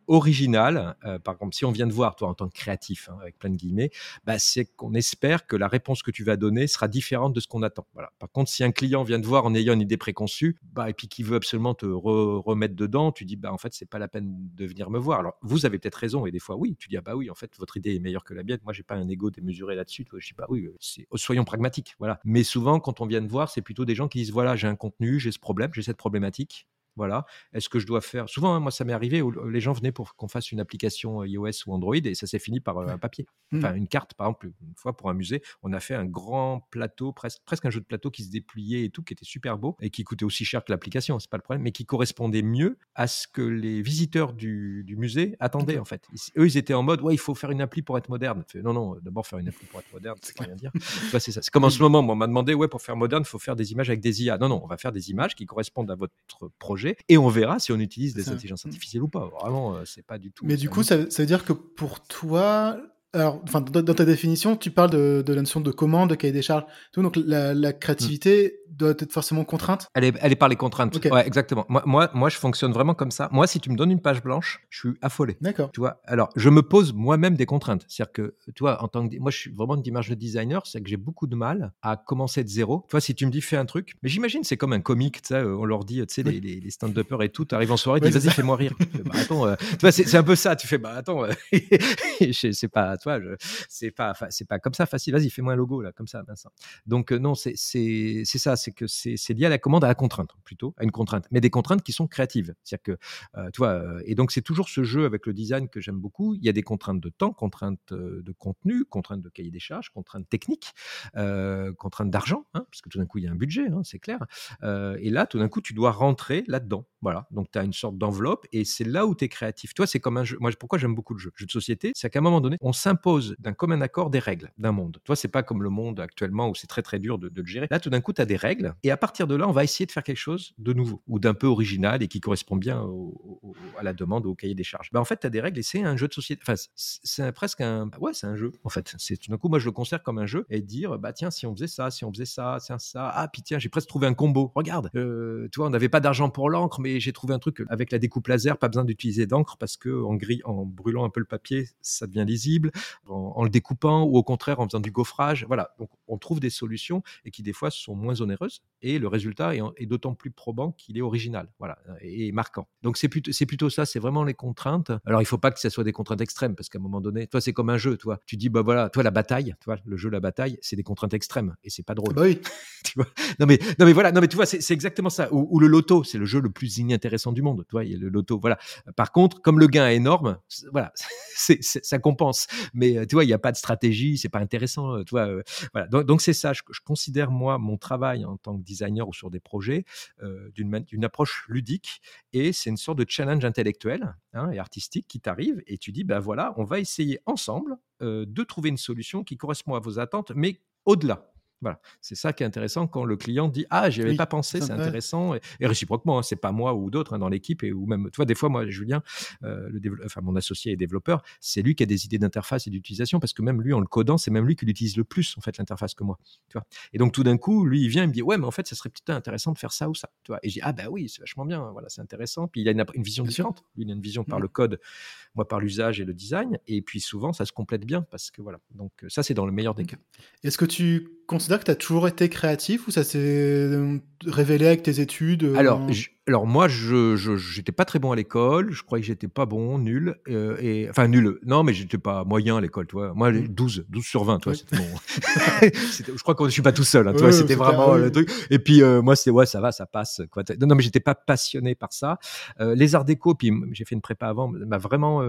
original, euh, par exemple, si on vient de voir, toi, en tant que créatif, hein, avec plein de guillemets, bah, c'est qu'on espère que la réponse que tu vas donner sera différente de ce qu'on attend. Par contre, si un client vient de voir en ayant une idée préconçue, bah, et puis qui veut absolument te remettre dedans, tu dis, bah, en fait, c'est pas la peine de venir me voir. Alors, vous avez peut-être raison, et des fois, oui, tu dis, ah bah oui, en fait, votre idée est meilleure que la mienne. Moi, j'ai pas un ego démesuré là-dessus. Je dis, bah oui, c'est, soyons pragmatiques. Voilà. Mais souvent, quand on vient de voir, c'est plutôt des gens qui disent, voilà, j'ai un contenu, j'ai ce problème, j'ai cette problématique voilà. Est-ce que je dois faire? Souvent, hein, moi, ça m'est arrivé où les gens venaient pour qu'on fasse une application euh, iOS ou Android et ça s'est fini par euh, un papier. Enfin, mmh. une carte, par exemple, une fois pour un musée, on a fait un grand plateau, presque, presque un jeu de plateau qui se dépliait et tout, qui était super beau et qui coûtait aussi cher que l'application, c'est pas le problème, mais qui correspondait mieux à ce que les visiteurs du, musée attendaient, en fait. eux, ils étaient en mode, ouais, il faut faire une appli pour être moderne. non, non, d'abord, faire une appli pour être moderne, c'est rien dire. c'est ça. C'est comme en ce moment, on m'a demandé, ouais, pour faire moderne, il faut faire des images avec des IA. Non, non, on va faire des images qui correspondent à votre projet et on verra si on utilise des intelligences artificielles ou pas. Vraiment, euh, c'est pas du tout. Mais du coup, ça, veut dire que pour toi, Alors, enfin, dans, ta définition, tu parles de, de, la notion de commande, de cahier des charges. Tout, donc, la, la créativité doit être forcément contrainte? Elle est, elle est par les contraintes. Ouais, exactement. Moi, moi, moi, je fonctionne vraiment comme ça. Moi, si tu me donnes une page blanche, je suis affolé. D'accord. Tu vois? Alors, je me pose moi-même des contraintes. C'est-à-dire que, tu vois, en tant que, moi, je suis vraiment une image de designer, c'est que j'ai beaucoup de mal à commencer de zéro. Tu vois, si tu me dis fais un truc, mais j'imagine c'est comme un comique, tu sais, on leur dit, tu sais, les, les, stand-uppers et tout, tu arrives en soirée, dis vas-y, fais-moi rire. bah, attends, euh, tu vois, c'est un peu ça. Tu fais, bah attends, euh, c'est pas, tu vois, c'est pas, c'est pas comme ça facile. Vas-y, fais-moi un logo là, comme ça, Vincent. Donc euh, non, c'est ça, c'est que c'est lié à la commande, à la contrainte plutôt, à une contrainte, mais des contraintes qui sont créatives. C'est-à-dire que, tu vois, et donc c'est toujours ce jeu avec le design que j'aime beaucoup. Il y a des contraintes de temps, contraintes de contenu, contraintes de cahier des charges, contraintes techniques, contraintes d'argent, hein, parce que tout d'un coup il y a un budget, hein, c'est clair. et là, tout d'un coup, tu dois rentrer là-dedans. Voilà. Donc tu as une sorte d'enveloppe et c'est là où tu es créatif. Toi, c'est comme un jeu. Moi, pourquoi j'aime beaucoup le jeu? Jeu de société, c'est qu'à un moment donné, on s'impose d'un commun accord des règles d'un monde. Toi, c'est pas comme le monde actuellement où c'est très très dur de, le gérer. Là, tout d'un coup, tu as des règles et à partir de là, on va essayer de faire quelque chose de nouveau ou d'un peu original et qui correspond bien à la demande ou au cahier des charges. Ben, en fait, tu as des règles et c'est un jeu de société. Enfin, c'est presque un. Ouais, c'est un jeu. En fait, c'est tout d'un coup, moi, je le considère comme un jeu et dire, bah tiens, si on faisait ça, si on faisait ça, c'est ça. Ah, puis tiens, j'ai presque trouvé un combo. Regarde, euh, tu vois, on n'avait pas d'argent pour l'encre, mais j'ai trouvé un truc avec la découpe laser, pas besoin d'utiliser d'encre parce que en, gris, en brûlant un peu le papier, ça devient lisible. En, le découpant ou au contraire en faisant du gaufrage, voilà. Donc on trouve des solutions et qui des fois sont moins onéreuses et le résultat est, d'autant plus probant qu'il est original, voilà, et marquant. Donc c'est plutôt, plutôt ça, c'est vraiment les contraintes. Alors il faut pas que ça soit des contraintes extrêmes parce qu'à un moment donné, toi c'est comme un jeu, toi. Tu dis bah voilà, toi la bataille, toi le jeu la bataille, c'est des contraintes extrêmes et c'est pas drôle. Bah. non mais non mais voilà, non mais tu vois c'est exactement ça. Ou, le loto, c'est le jeu le plus inintéressant du monde. Tu vois, il y a le loto, voilà. Par contre, comme le gain est énorme, voilà, ça compense. Mais euh, tu vois, il n'y a pas de stratégie, c'est pas intéressant. Euh, tu vois, euh, voilà. Donc c'est ça. Je, considère moi mon travail en tant que designer ou sur des projets d'une, d'une approche ludique et c'est une sorte de challenge intellectuel hein, et artistique qui t'arrive et tu dis ben voilà, on va essayer ensemble de trouver une solution qui correspond à vos attentes, mais au-delà. Voilà, c'est ça qui est intéressant quand le client dit ah j'y avais pas pensé, c'est intéressant et, réciproquement, hein, c'est pas moi ou d'autres hein, dans l'équipe et ou même tu vois des fois moi Julien, euh, le enfin mon associé et développeur, c'est lui qui a des idées d'interface et d'utilisation parce que même lui en le codant c'est même lui qui l'utilise le plus en fait l'interface que moi, tu vois. Et donc tout d'un coup lui il vient il me dit ouais mais en fait ça serait peut-être intéressant de faire ça ou ça, tu vois. Et je dis ah bah oui c'est vachement bien, voilà c'est intéressant. Puis il a une, vision différente, lui il a une vision par mmh. le code, moi par l'usage et le design et puis souvent ça se complète bien parce que voilà donc ça c'est dans le meilleur des mmh. cas. Est-ce que tu considères que tu as toujours été créatif ou ça s'est euh, révélé avec tes études euh, Alors, alors moi, je j'étais pas très bon à l'école. Je croyais que j'étais pas bon, nul. Euh, et, enfin, nul. Non, mais j'étais pas moyen à l'école, toi. Moi, 12, mmh. 12 sur 20, toi, c'était bon. je crois que je suis pas tout seul, hein, toi. c'était vraiment le truc. Et puis, moi, c'était, ouais, ça va, ça passe. Quoi. Non, non mais j'étais pas passionné par ça. les arts déco, puis j'ai fait une prépa avant, m'a vraiment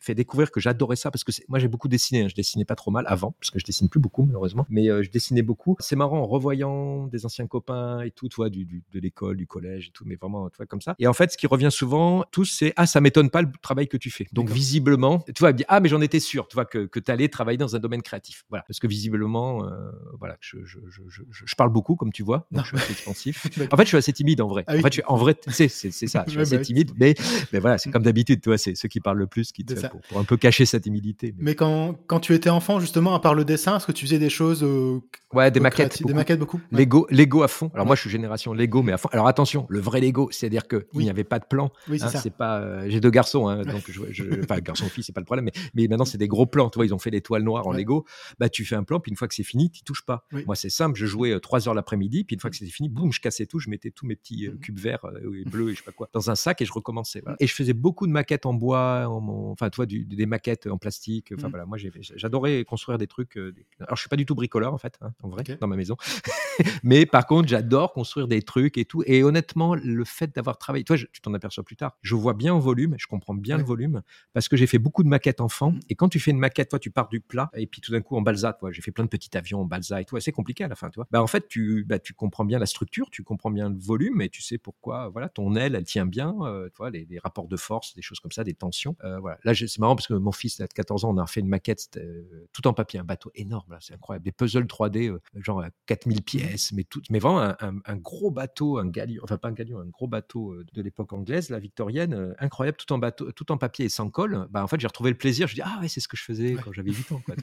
fait découvrir que j'adorais ça parce que moi j'ai beaucoup dessiné. Hein. Je dessinais pas trop mal avant parce que je dessine plus beaucoup malheureusement, mais euh, je dessinais beaucoup. C'est marrant en revoyant des anciens copains et tout, toi, du, du, de l'école, du collège et tout, mais vraiment, tu vois, comme ça. Et en fait, ce qui revient souvent, tous, c'est ah ça m'étonne pas le travail que tu fais. Donc visiblement, tu vois, ah mais j'en étais sûr, tu vois, que, que tu allais travailler dans un domaine créatif. Voilà, parce que visiblement, euh, voilà, je, je, je, je, parle beaucoup comme tu vois, donc je suis assez expansif. en fait, je suis assez timide en vrai. Ah en fait, je en vrai, c'est c'est ça, je suis assez bah timide, mais mais voilà, c'est comme d'habitude, tu vois, c'est ceux qui parlent le plus qui te pour, un peu cacher sa timidité. Mais, quand, quand, tu étais enfant, justement, à part le dessin, est-ce que tu faisais des choses euh, Ouais, des maquettes, des maquettes beaucoup. Lego, Lego à fond. Alors moi, je suis génération Lego, mais à fond. Alors attention, le vrai Lego, c'est-à-dire que il n'y avait pas de plan. Oui, c'est hein, pas. Euh, j'ai deux garçons, hein, donc je, je, enfin garçon fille, c'est pas le problème. Mais, mais maintenant, c'est des gros plans. Tu vois, ils ont fait l'étoile noire en Lego. Bah, tu fais un plan, puis une fois que c'est fini, tu touches pas. Moi, c'est simple. Je jouais euh, trois heures l'après-midi, puis une fois que c'était fini, boum, je cassais tout, je mettais tous mes petits mmh. cubes verts et bleus et je sais pas quoi dans un sac et je recommençais. Et je faisais beaucoup de maquettes en bois, en, enfin, toi, des maquettes en plastique Enfin mmh. voilà, moi j'adorais construire des trucs. Euh, alors je suis pas du tout bricoleur en fait, hein, en vrai, dans ma maison. Mais par contre, j'adore construire des trucs et tout. Et honnêtement, le fait d'avoir travaillé, toi, tu t'en aperçois plus tard. Je vois bien au volume, je comprends bien le volume parce que j'ai fait beaucoup de maquettes enfants. Mmh. Et quand tu fais une maquette, toi, tu pars du plat et puis tout d'un coup en balsa, toi, j'ai fait plein de petits avions en balsa et tout. C'est compliqué à la fin, toi. Bah en fait, tu, bah, tu comprends bien la structure, tu comprends bien le volume et tu sais pourquoi. Voilà, ton aile, elle tient bien. Euh, toi, les, rapports de force, des choses comme ça, des tensions. Euh, voilà. Là, c'est marrant parce que mon fils, à 14 ans, on a fait une maquette euh, tout en papier, un bateau énorme, là, c'est incroyable. Des puzzles 3D, euh, genre 4000 pièces, mais, tout, mais vraiment un, gros bateau, un galion, enfin pas un galion, un gros bateau de l'époque anglaise, la victorienne, incroyable, tout en, bateau, tout en papier et sans colle. Bah, en fait, j'ai retrouvé le plaisir. Je dis, ah ouais, c'est ce que je faisais quand j'avais 8 ans. Quoi.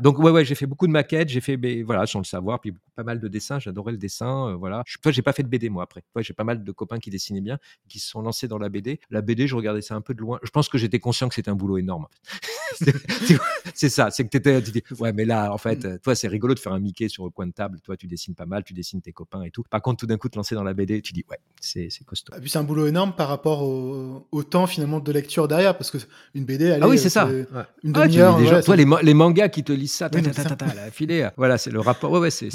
Donc ouais, ouais, j'ai fait beaucoup de maquettes, j'ai fait, voilà, sans le savoir, puis pas mal de dessins. J'adorais le dessin, euh, voilà. Je, toi, j'ai pas fait de BD moi après. Toi, j'ai pas mal de copains qui dessinaient bien, qui se sont lancés dans la BD. La BD, je regardais ça un peu de loin. Je pense que j'étais conscient que c'était un boulot énorme. C'est ça, c'est que t'étais, tu dis, ouais, mais là, en fait, mmh. toi, c'est rigolo de faire un Mickey sur le coin de table. Toi, tu dessines pas mal, tu dessines tes copains et tout. Par contre, tout d'un coup, te lancer dans la BD, tu dis, ouais, c'est costaud. Et puis c'est un boulot énorme par rapport au, temps finalement de lecture derrière, parce que une BD, elle ah oui, c'est ça. Une ah, demi-heure. toi, les, les, mangas qui te lisent ça, la filet. Voilà, c'est le rapport. Ouais, ouais, c'est.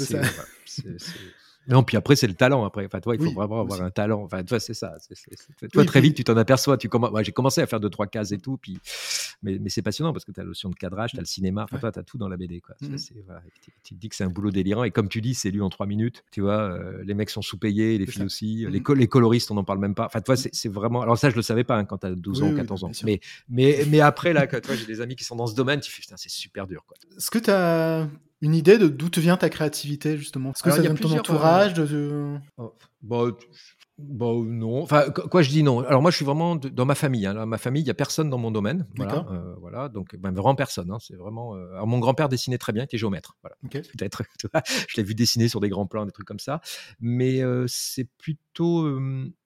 Non, puis après, c'est le talent. Après, enfin, toi, il faut vraiment avoir un talent. Enfin, toi, c'est ça. toi, très vite, tu t'en aperçois. Tu commences. j'ai commencé à faire deux, trois cases et tout. Puis, mais, mais c'est passionnant parce que tu as la notion de cadrage, tu as le cinéma. Enfin, toi, tu as tout dans la BD. Quoi. Mmh. tu, te dis que c'est un boulot délirant. Et comme tu dis, c'est lu en trois minutes. Tu vois, euh, les mecs sont sous-payés, les filles aussi. Les, mmh. les, coloristes, on n'en parle même pas. Enfin, toi, c'est vraiment. Alors, ça, je le savais pas hein, quand tu as 12 ans, 14 ans. Mais, mais, mais après, là, toi, j'ai des amis qui sont dans ce domaine, tu fais, c'est super dur. Quoi. Est-ce que tu as une idée de d'où te vient ta créativité, justement? Est-ce que ça vient de ton entourage de... Oh, bah, Bon, non. Enfin, quoi, je dis non. Alors, moi, je suis vraiment dans ma famille. Hein. ma famille, il n'y a personne dans mon domaine. Voilà. Euh, voilà donc, ben, vraiment personne. Hein. C'est vraiment. Euh, alors, mon grand-père dessinait très bien, il était géomètre. Voilà. Peut-être. je l'ai vu dessiner sur des grands plans, des trucs comme ça. Mais euh, c'est plutôt.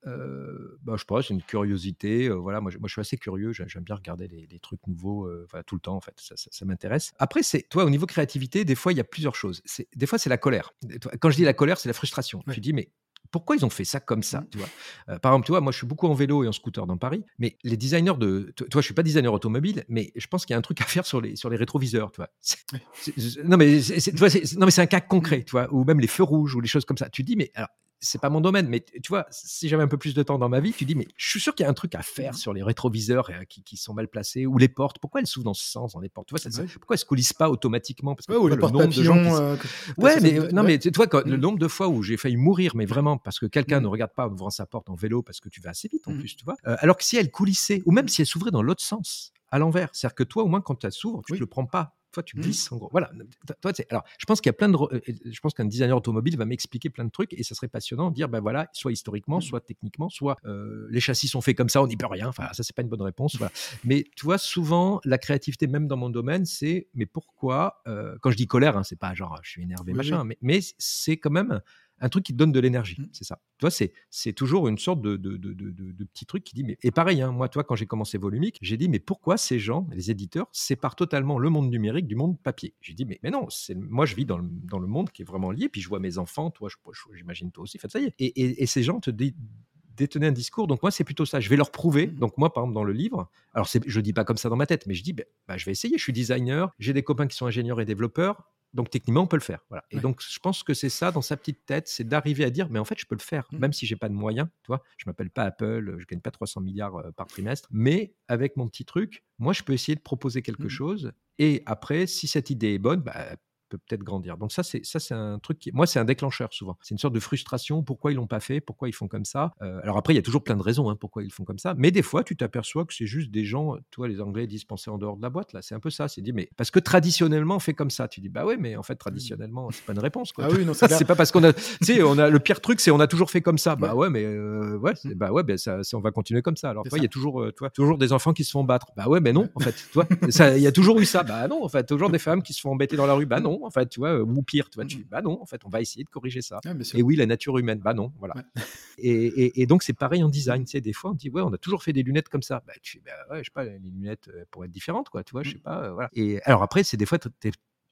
Bah, je sais pas, c'est une curiosité. voilà. Moi je, moi, je suis assez curieux. J'aime bien regarder les, trucs nouveaux tout le temps, en fait. Ça, ça, m'intéresse. Après, c'est. Toi, au niveau créativité, des fois, il y a plusieurs choses. Des fois, c'est la colère. Quand je dis la colère, c'est la frustration. Tu dis, mais pourquoi ils ont fait ça comme ça mmh. tu vois? Euh, Par exemple, tu vois, moi je suis beaucoup en vélo et en scooter dans Paris, mais les designers de. Toi, je suis pas designer automobile, mais je pense qu'il y a un truc à faire sur les, sur les rétroviseurs, tu vois. non, mais c'est un cas concret, tu vois, ou même les feux rouges ou les choses comme ça. Tu dis, mais alors, c'est pas mon domaine, mais tu vois, si j'avais un peu plus de temps dans ma vie, tu dis, mais je suis sûr qu'il y a un truc à faire mmh. sur les rétroviseurs euh, qui, sont mal placés ou les portes. Pourquoi elles s'ouvrent dans ce sens dans les portes? Tu vois, Pourquoi elles se coulissent pas automatiquement? Parce que ou le nombre de gens euh, ouais, mais non, mais tu vois, le mmh. nombre de fois où j'ai failli mourir, mais vraiment parce que quelqu'un mmh. ne regarde pas en ouvrant sa porte en vélo parce que tu vas assez vite en plus, tu vois. Euh, alors que si elle coulissait ou même si elle s'ouvrait dans l'autre sens, à l'envers, c'est-à-dire que toi, au moins, quand tu s'ouvre, tu ne le prends pas toi tu mmh. glisses en gros. Voilà. Toi, alors, je pense qu'il y a plein de, euh, je pense qu'un designer automobile va m'expliquer plein de trucs et ça serait passionnant de dire ben voilà, soit historiquement, mmh. soit techniquement, soit euh, les châssis sont faits comme ça, on n'y peut rien. Enfin, ça c'est pas une bonne réponse. Voilà. Mais tu vois, souvent la créativité, même dans mon domaine, c'est mais pourquoi euh, Quand je dis colère, hein, c'est pas genre je suis énervé machin, mais, mais c'est quand même un truc qui te donne de l'énergie. Mmh. C'est ça. Toi, c'est, c'est toujours une sorte de, de, de, de, petit truc qui dit. Mais, et pareil, hein, moi, toi, quand j'ai commencé Volumique, j'ai dit, mais pourquoi ces gens, les éditeurs, séparent totalement le monde numérique du monde papier? J'ai dit, mais, mais non, c'est, moi, je vis dans le, dans le monde qui est vraiment lié. Puis je vois mes enfants, toi, j'imagine toi aussi, fait, ça y est. Et, et, ces gens te disent détenaient un discours. Donc moi, c'est plutôt ça. Je vais leur prouver. Mmh. Donc moi, par exemple, dans le livre, alors je dis pas comme ça dans ma tête, mais je dis, ben, bah, je vais essayer. Je suis designer, j'ai des copains qui sont ingénieurs et développeurs. Donc techniquement, on peut le faire. Voilà. Et donc, je pense que c'est ça dans sa petite tête, c'est d'arriver à dire, mais en fait, je peux le faire, mmh. même si j'ai pas de moyens. Tu vois, je m'appelle pas Apple, je gagne pas 300 milliards euh, par trimestre, mais avec mon petit truc, moi, je peux essayer de proposer quelque mmh. chose. Et après, si cette idée est bonne, bah, peut peut-être grandir. Donc ça, c'est ça, c'est un truc qui, moi, c'est un déclencheur souvent. C'est une sorte de frustration. Pourquoi ils l'ont pas fait? Pourquoi ils font comme ça? Euh, Alors après, il y a toujours plein de raisons hein, pourquoi ils font comme ça. Mais des fois, tu t'aperçois que c'est juste des gens. Toi, les Anglais disent penser en dehors de la boîte. Là, c'est un peu ça. C'est dit, mais parce que traditionnellement, on fait comme ça. Tu dis, bah ouais, mais en fait, traditionnellement, c'est pas une réponse. Quoi. Ah oui, non, c'est pas parce qu'on a. tu sais, on a le pire truc, c'est on a toujours fait comme ça. Bah ouais, mais euh, ouais, mmh. bah ouais, ben ça, on va continuer comme ça. Alors, il y a toujours, euh, toi, toujours des enfants qui se font battre. Bah ouais, mais non, en fait, toi, il y a toujours eu ça. Bah non, en fait, toujours des femmes qui se font embêter dans la rue. Bah non, en fait, tu vois pire, tu vois, tu, mmh. bah non, en fait, on va essayer de corriger ça. et oui, la nature humaine, bah non, voilà. Et, donc, c'est pareil en design, tu sais, des fois, on dit, ouais, on a toujours fait des lunettes comme ça. Bah, tu bah ouais, je sais pas, les lunettes euh, pourraient être différentes, quoi, tu vois, je mmh. sais pas, euh, voilà. Et alors après, c'est des fois,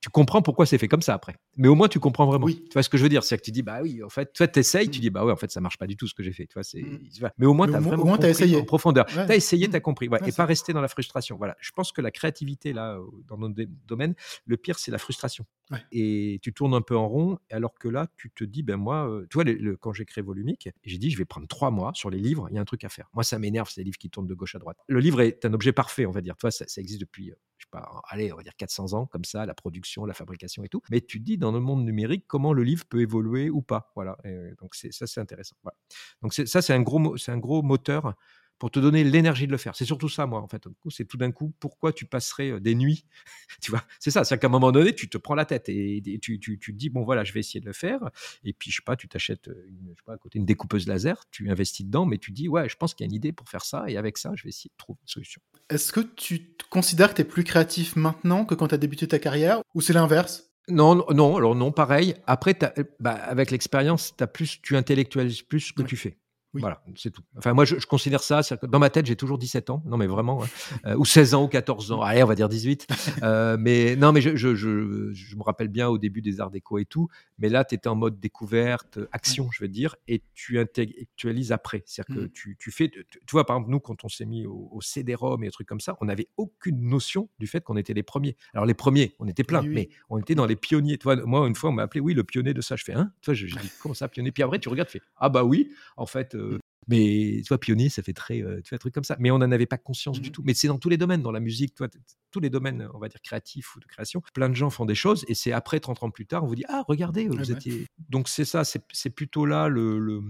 tu comprends pourquoi c'est fait comme ça après. Mais au moins, tu comprends vraiment. Tu vois ce que je veux dire? C'est que tu dis, bah oui, en fait, toi, tu essayes, tu dis, bah oui, en fait, ça marche pas du tout ce que j'ai fait. Tu vois, c'est, mmh. Mais au moins, tu as vraiment compris essayé. en profondeur. Tu as essayé, tu as compris. et pas rester dans la frustration. Voilà. Je pense que la créativité, là, dans notre domaine, le pire, c'est la frustration. Et tu tournes un peu en rond, alors que là, tu te dis, ben moi, tu vois, le, quand j'ai créé Volumique, j'ai dit, je vais prendre trois mois sur les livres, il y a un truc à faire. Moi, ça m'énerve, ces livres qui tournent de gauche à droite. Le livre est un objet parfait, on va dire. Tu vois, ça, existe depuis, je sais pas, allez, on va dire 400 ans, comme ça, la production, la fabrication et tout. Mais tu te dis, dans le monde numérique, comment le livre peut évoluer ou pas. Voilà. donc, ça, c'est intéressant. Donc, ça, c'est un, gros, c'est un gros moteur pour te donner l'énergie de le faire. C'est surtout ça, moi, en fait. C'est tout d'un coup, pourquoi tu passerais euh, des nuits Tu vois, c'est ça. C'est qu'à un moment donné, tu te prends la tête et, tu, tu, tu, te dis, bon, voilà, je vais essayer de le faire. Et puis, je sais pas, tu t'achètes une, je sais pas, à côté une découpeuse laser, tu investis dedans, mais tu dis, ouais, je pense qu'il y a une idée pour faire ça. Et avec ça, je vais essayer de trouver une solution. Est-ce que tu considères que tu es plus créatif maintenant que quand tu as débuté ta carrière ou c'est l'inverse? Non, non, alors non, pareil. Après, bah, avec l'expérience, plus, tu intellectualises plus ce que tu fais. Voilà, c'est tout. Enfin, moi, je, considère ça, que dans ma tête, j'ai toujours 17 ans. Non, mais vraiment. Hein. Euh, ou 16 ans, ou 14 ans. Allez, on va dire 18. Euh, mais non, mais je, je, je, me rappelle bien au début des arts déco et tout. Mais là, tu étais en mode découverte, action, je veux dire, et tu intellectualises après. C'est-à-dire que mmh. tu, tu, fais. Tu, vois, par exemple, nous, quand on s'est mis au, CD-ROM et des trucs comme ça, on n'avait aucune notion du fait qu'on était les premiers. Alors, les premiers, on était plein, mais on était dans les pionniers. Tu vois, moi, une fois, on m'a appelé, oui, le pionnier de ça. Je fais, hein? Vois, je, dis, comment ça, pionnier? Puis après, tu regardes, tu fais, ah bah oui, en fait. Mais tu vois, pionnier, ça fait très, euh, tu vois, un truc comme ça. Mais on n'en avait pas conscience du mmh. tout. Mais c'est dans tous les domaines, dans la musique, tu vois, tous les domaines, on va dire créatifs ou de création. Plein de gens font des choses et c'est après 30 ans plus tard, on vous dit ah regardez, vous bah étiez. Donc c'est ça, c'est plutôt là le, le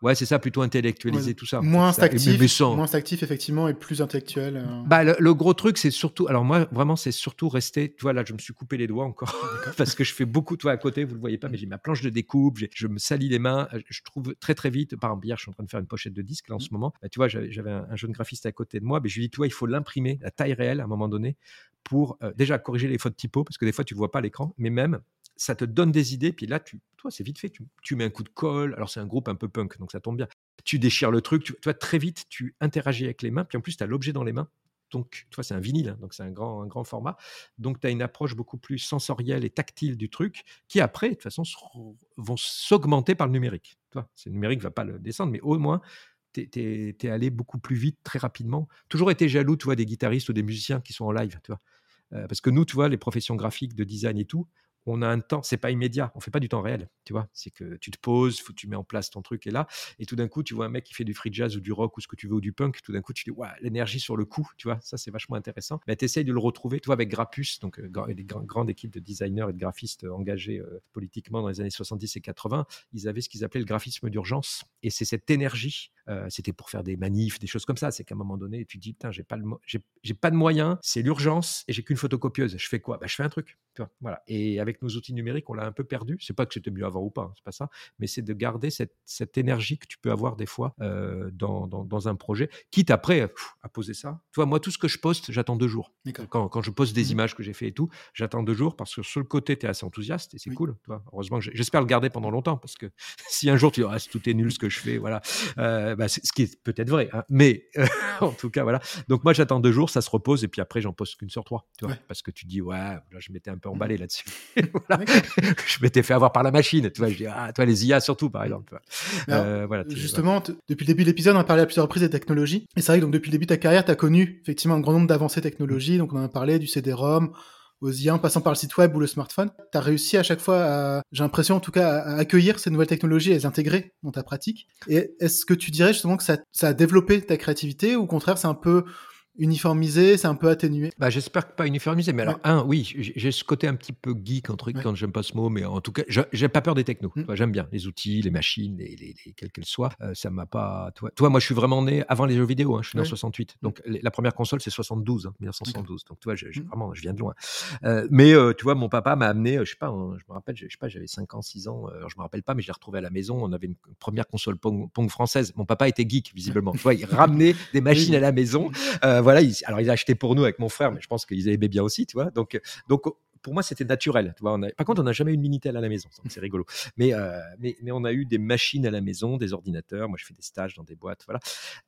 Ouais, c'est ça, plutôt intellectualiser tout ça. Moins actif, moins actif effectivement, et plus intellectuel. Euh. Bah, le, gros truc, c'est surtout. Alors, moi, vraiment, c'est surtout rester. Tu vois, là, je me suis coupé les doigts encore. parce que je fais beaucoup, toi, à côté, vous le voyez pas, mais j'ai ma planche de découpe, je me salis les mains. Euh, je trouve très, très vite. Par exemple, hier, je suis en train de faire une pochette de disque, là, en mmh. ce moment. Bah, tu vois, j'avais un, jeune graphiste à côté de moi. Mais je lui dis, tu vois, il faut l'imprimer, la taille réelle, à un moment donné, pour euh, déjà corriger les fautes typo, parce que des fois, tu ne vois pas l'écran, mais même ça te donne des idées. Puis là, toi, c'est vite fait. Tu, mets un coup de colle. Alors, c'est un groupe un peu punk, donc ça tombe bien tu déchires le truc, tu, vois, très vite, tu interagis avec les mains, puis en plus, tu as l'objet dans les mains. Donc, tu vois, c'est un vinyle, hein, donc c'est un grand, un grand format. Donc, tu as une approche beaucoup plus sensorielle et tactile du truc, qui après, de toute façon, vont s'augmenter par le numérique. Tu vois, le numérique ne va pas le descendre, mais au moins, tu es, allé beaucoup plus vite, très rapidement. Toujours été jaloux, tu vois, des guitaristes ou des musiciens qui sont en live, tu. Euh, parce que nous, tu vois, les professions graphiques, de design et tout, on a un temps, c'est pas immédiat, on fait pas du temps réel, tu vois. C'est que tu te poses, faut, tu mets en place ton truc et là, et tout d'un coup, tu vois un mec qui fait du free jazz ou du rock ou ce que tu veux ou du punk, tout d'un coup, tu dis, l'énergie sur le coup, tu vois, ça c'est vachement intéressant. Mais tu essayes de le retrouver, tu vois, avec Grappus, donc euh, des grandes équipes de designers et de graphistes euh, engagés euh, politiquement dans les années 70 et 80, ils avaient ce qu'ils appelaient le graphisme d'urgence, et c'est cette énergie euh, c'était pour faire des manifs, des choses comme ça. C'est qu'à un moment donné, tu dis, putain, j'ai pas, j'ai, pas de moyens, c'est l'urgence et j'ai qu'une photocopieuse. Je fais quoi? Bah, Je fais un truc. Voilà. Et avec nos outils numériques, on l'a un peu perdu. C'est pas que c'était mieux avant ou pas, hein, c'est pas ça, mais c'est de garder cette, cette, énergie que tu peux avoir des fois euh, dans, dans, un projet, quitte après à poser ça. Tu vois, moi, tout ce que je poste, j'attends deux jours. Quand, quand, je poste des mmh images que j'ai fait et tout, j'attends deux jours parce que sur le côté, tu es assez enthousiaste et c'est cool. Tu vois. Heureusement, j'espère le garder pendant longtemps parce que si un jour tu dis, ah, tout est nul ce que je fais, voilà, euh, bah, ce qui est peut-être vrai, hein, mais en tout cas, voilà. Donc moi, j'attends deux jours, ça se repose, et puis après, j'en poste qu'une sur trois, tu vois, parce que tu dis, ouais, là, je m'étais un peu emballé mmh. là-dessus. je m'étais fait avoir par la machine, tu vois. Je dis, ah, toi, les IA surtout, par exemple. Euh, voilà, justement, depuis le début de l'épisode, on a parlé à plusieurs reprises des technologies, et c'est vrai que donc, depuis le début de ta carrière, tu as connu effectivement un grand nombre d'avancées technologiques, donc on en a parlé du CD-ROM, aux IA en passant par le site web ou le smartphone. Tu as réussi à chaque fois, j'ai l'impression en tout cas, à accueillir ces nouvelles technologies et les intégrer dans ta pratique. Et est-ce que tu dirais justement que ça, ça a développé ta créativité ou au contraire c'est un peu uniformisé, c'est un peu atténué bah, J'espère que pas uniformisé, mais alors, un, oui, j'ai ce côté un petit peu geek, entre, quand j'aime pas ce mot, mais en tout cas, j'ai pas peur des technos. Mm. J'aime bien les outils, les machines, les, les, quelles qu'elles soient. Euh, ça m'a pas. Toi, toi, moi, je suis vraiment né avant les jeux vidéo, hein, je suis né en 68. Donc, la première console, c'est 72, 1972. Hein, donc, tu vois, je, mm. vraiment, je viens de loin. Euh, mais, euh, tu vois, mon papa m'a amené, je sais pas, hein, je me rappelle, je sais pas, j'avais 5 ans, 6 ans, alors, je me rappelle pas, mais je l'ai retrouvé à la maison. On avait une première console Pong, française. Mon papa était geek, visiblement. tu vois, il ramenait des machines à la maison. voilà, il, alors, il a acheté pour nous avec mon frère, mais je pense qu'ils aimaient bien aussi, tu vois. Donc, donc pour moi, c'était naturel. Tu vois, Par contre, on n'a jamais eu une Minitel à la maison, c'est rigolo. Mais, euh, mais, mais, on a eu des machines à la maison, des ordinateurs. Moi, je fais des stages dans des boîtes. Voilà.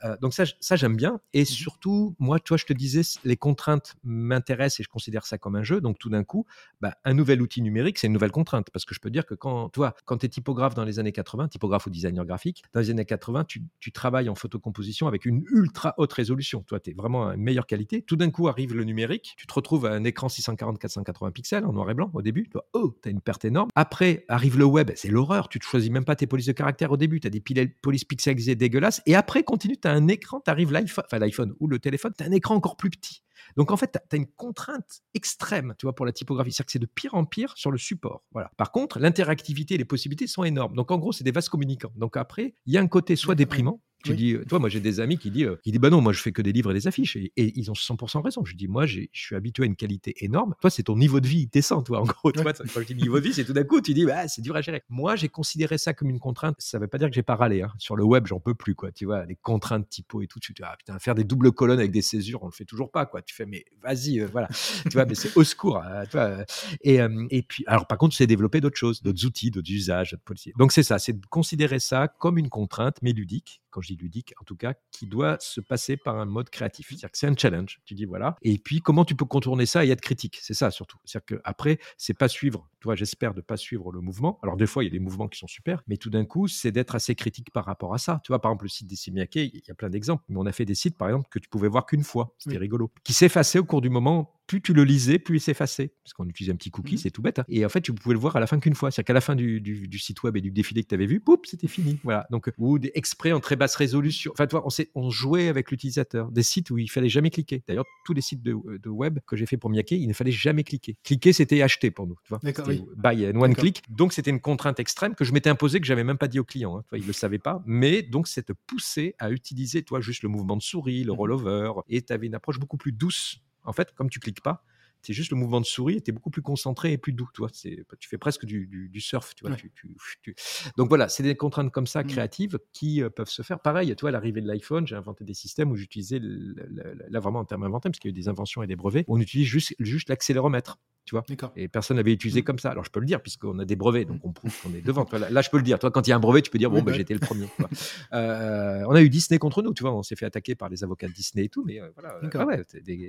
Euh, donc, ça, ça j'aime bien. Et mmh surtout, moi, toi, je te disais, les contraintes m'intéressent et je considère ça comme un jeu. Donc, tout d'un coup, bah, un nouvel outil numérique, c'est une nouvelle contrainte. Parce que je peux dire que quand, toi, quand tu es typographe dans les années 80, typographe ou designer graphique, dans les années 80, tu, tu travailles en photocomposition avec une ultra haute résolution. Toi, tu es vraiment à une meilleure qualité. Tout d'un coup, arrive le numérique. Tu te retrouves à un écran 640-480 pixels en noir et blanc au début. Toi, oh, tu as une perte énorme. Après, arrive le web, c'est l'horreur. Tu ne choisis même pas tes polices de caractère au début. Tu as des polices pixelisées dégueulasses. Et après, continue, tu as un écran, tu arrives l'iPhone, enfin l'iPhone ou le téléphone, tu as un écran encore plus petit. Donc en fait, tu as, une contrainte extrême, tu vois, pour la typographie. C'est-à-dire que c'est de pire en pire sur le support. Voilà. Par contre, l'interactivité et les possibilités sont énormes. Donc en gros, c'est des vases communicants. Donc après, il y a un côté soit déprimant, Tu dis, toi, moi j'ai des amis qui disent, qui disent, bah non, moi je fais que des livres et des affiches, et, ils ont 100% raison. Je dis, moi je suis habitué à une qualité énorme. Toi, c'est ton niveau de vie descend, toi, en gros. Tu vois, quand je dis niveau de vie, c'est tout d'un coup, tu dis, bah, c'est dur à gérer. Moi, j'ai considéré ça comme une contrainte. Ça veut pas dire que j'ai pas râlé. Hein. Sur le web, j'en peux plus, quoi. Tu vois, les contraintes typo et tout. Tu dis, ah putain, faire des doubles colonnes avec des césures, on le fait toujours pas, quoi. Tu fais, mais vas-y, euh, voilà. tu vois, mais c'est au secours. Hein, tu vois. Et, euh, et puis, alors par contre, c'est développer d'autres choses, d'autres outils, d'autres usages, d'autres policiers. Donc c'est ça, c'est de considérer ça comme une contrainte, mais ludique, quand je dis ludique, en tout cas, qui doit se passer par un mode créatif. C'est-à-dire que c'est un challenge. Tu dis voilà. Et puis, comment tu peux contourner ça et être critique? C'est ça surtout. C'est-à-dire qu'après, c'est pas suivre. Toi, j'espère de pas suivre le mouvement. Alors, des fois, il y a des mouvements qui sont super, mais tout d'un coup, c'est d'être assez critique par rapport à ça. Tu vois, par exemple, le site des Simiake, il y a plein d'exemples. Mais on a fait des sites, par exemple, que tu pouvais voir qu'une fois. C'était rigolo. Qui s'effaçaient au cours du moment plus tu le lisais, plus il s'effaçait. Parce qu'on utilisait un petit cookie, mmh. c'est tout bête. Hein. Et en fait, tu pouvais le voir à la fin qu'une fois. C'est-à-dire qu'à la fin du, du, site web et du défilé que tu avais vu, poup, c'était fini. Voilà. Donc, ou des exprès en très basse résolution. Enfin, tu vois, on, on jouait avec l'utilisateur. Des sites où il fallait jamais cliquer. D'ailleurs, tous les sites de, web que j'ai fait pour Miyake, il ne fallait jamais cliquer. Cliquer, c'était acheter pour nous. Tu vois oui. Buy and one click. Donc, c'était une contrainte extrême que je m'étais imposée, que j'avais même pas dit au client. Hein. Tu vois, il le savait pas. Mais donc, c'est te pousser à utiliser, toi, juste le mouvement de souris, le mmh rollover. Et tu avais une approche beaucoup plus douce. En fait, comme tu cliques pas, c'est juste le mouvement de souris était beaucoup plus concentré et plus doux. Tu, vois, tu fais presque du, surf. Tu vois, Donc voilà, c'est des contraintes comme ça, mmh. créatives, qui euh, peuvent se faire. Pareil, toi, à l'arrivée de l'iPhone, j'ai inventé des systèmes où j'utilisais, là vraiment en termes inventés, parce qu'il y a eu des inventions et des brevets, on utilise juste, juste l'accéléromètre tu vois. Et personne n'avait utilisé mmh. comme ça. Alors je peux le dire puisqu'on a des brevets, donc on prouve qu'on est devant. là, je peux le dire. Toi, quand il y a un brevet, tu peux dire bon, bah, j'étais le premier. Euh, on a eu Disney contre nous, tu vois. On s'est fait attaquer par les avocats de Disney et tout, mais euh, voilà. ouais,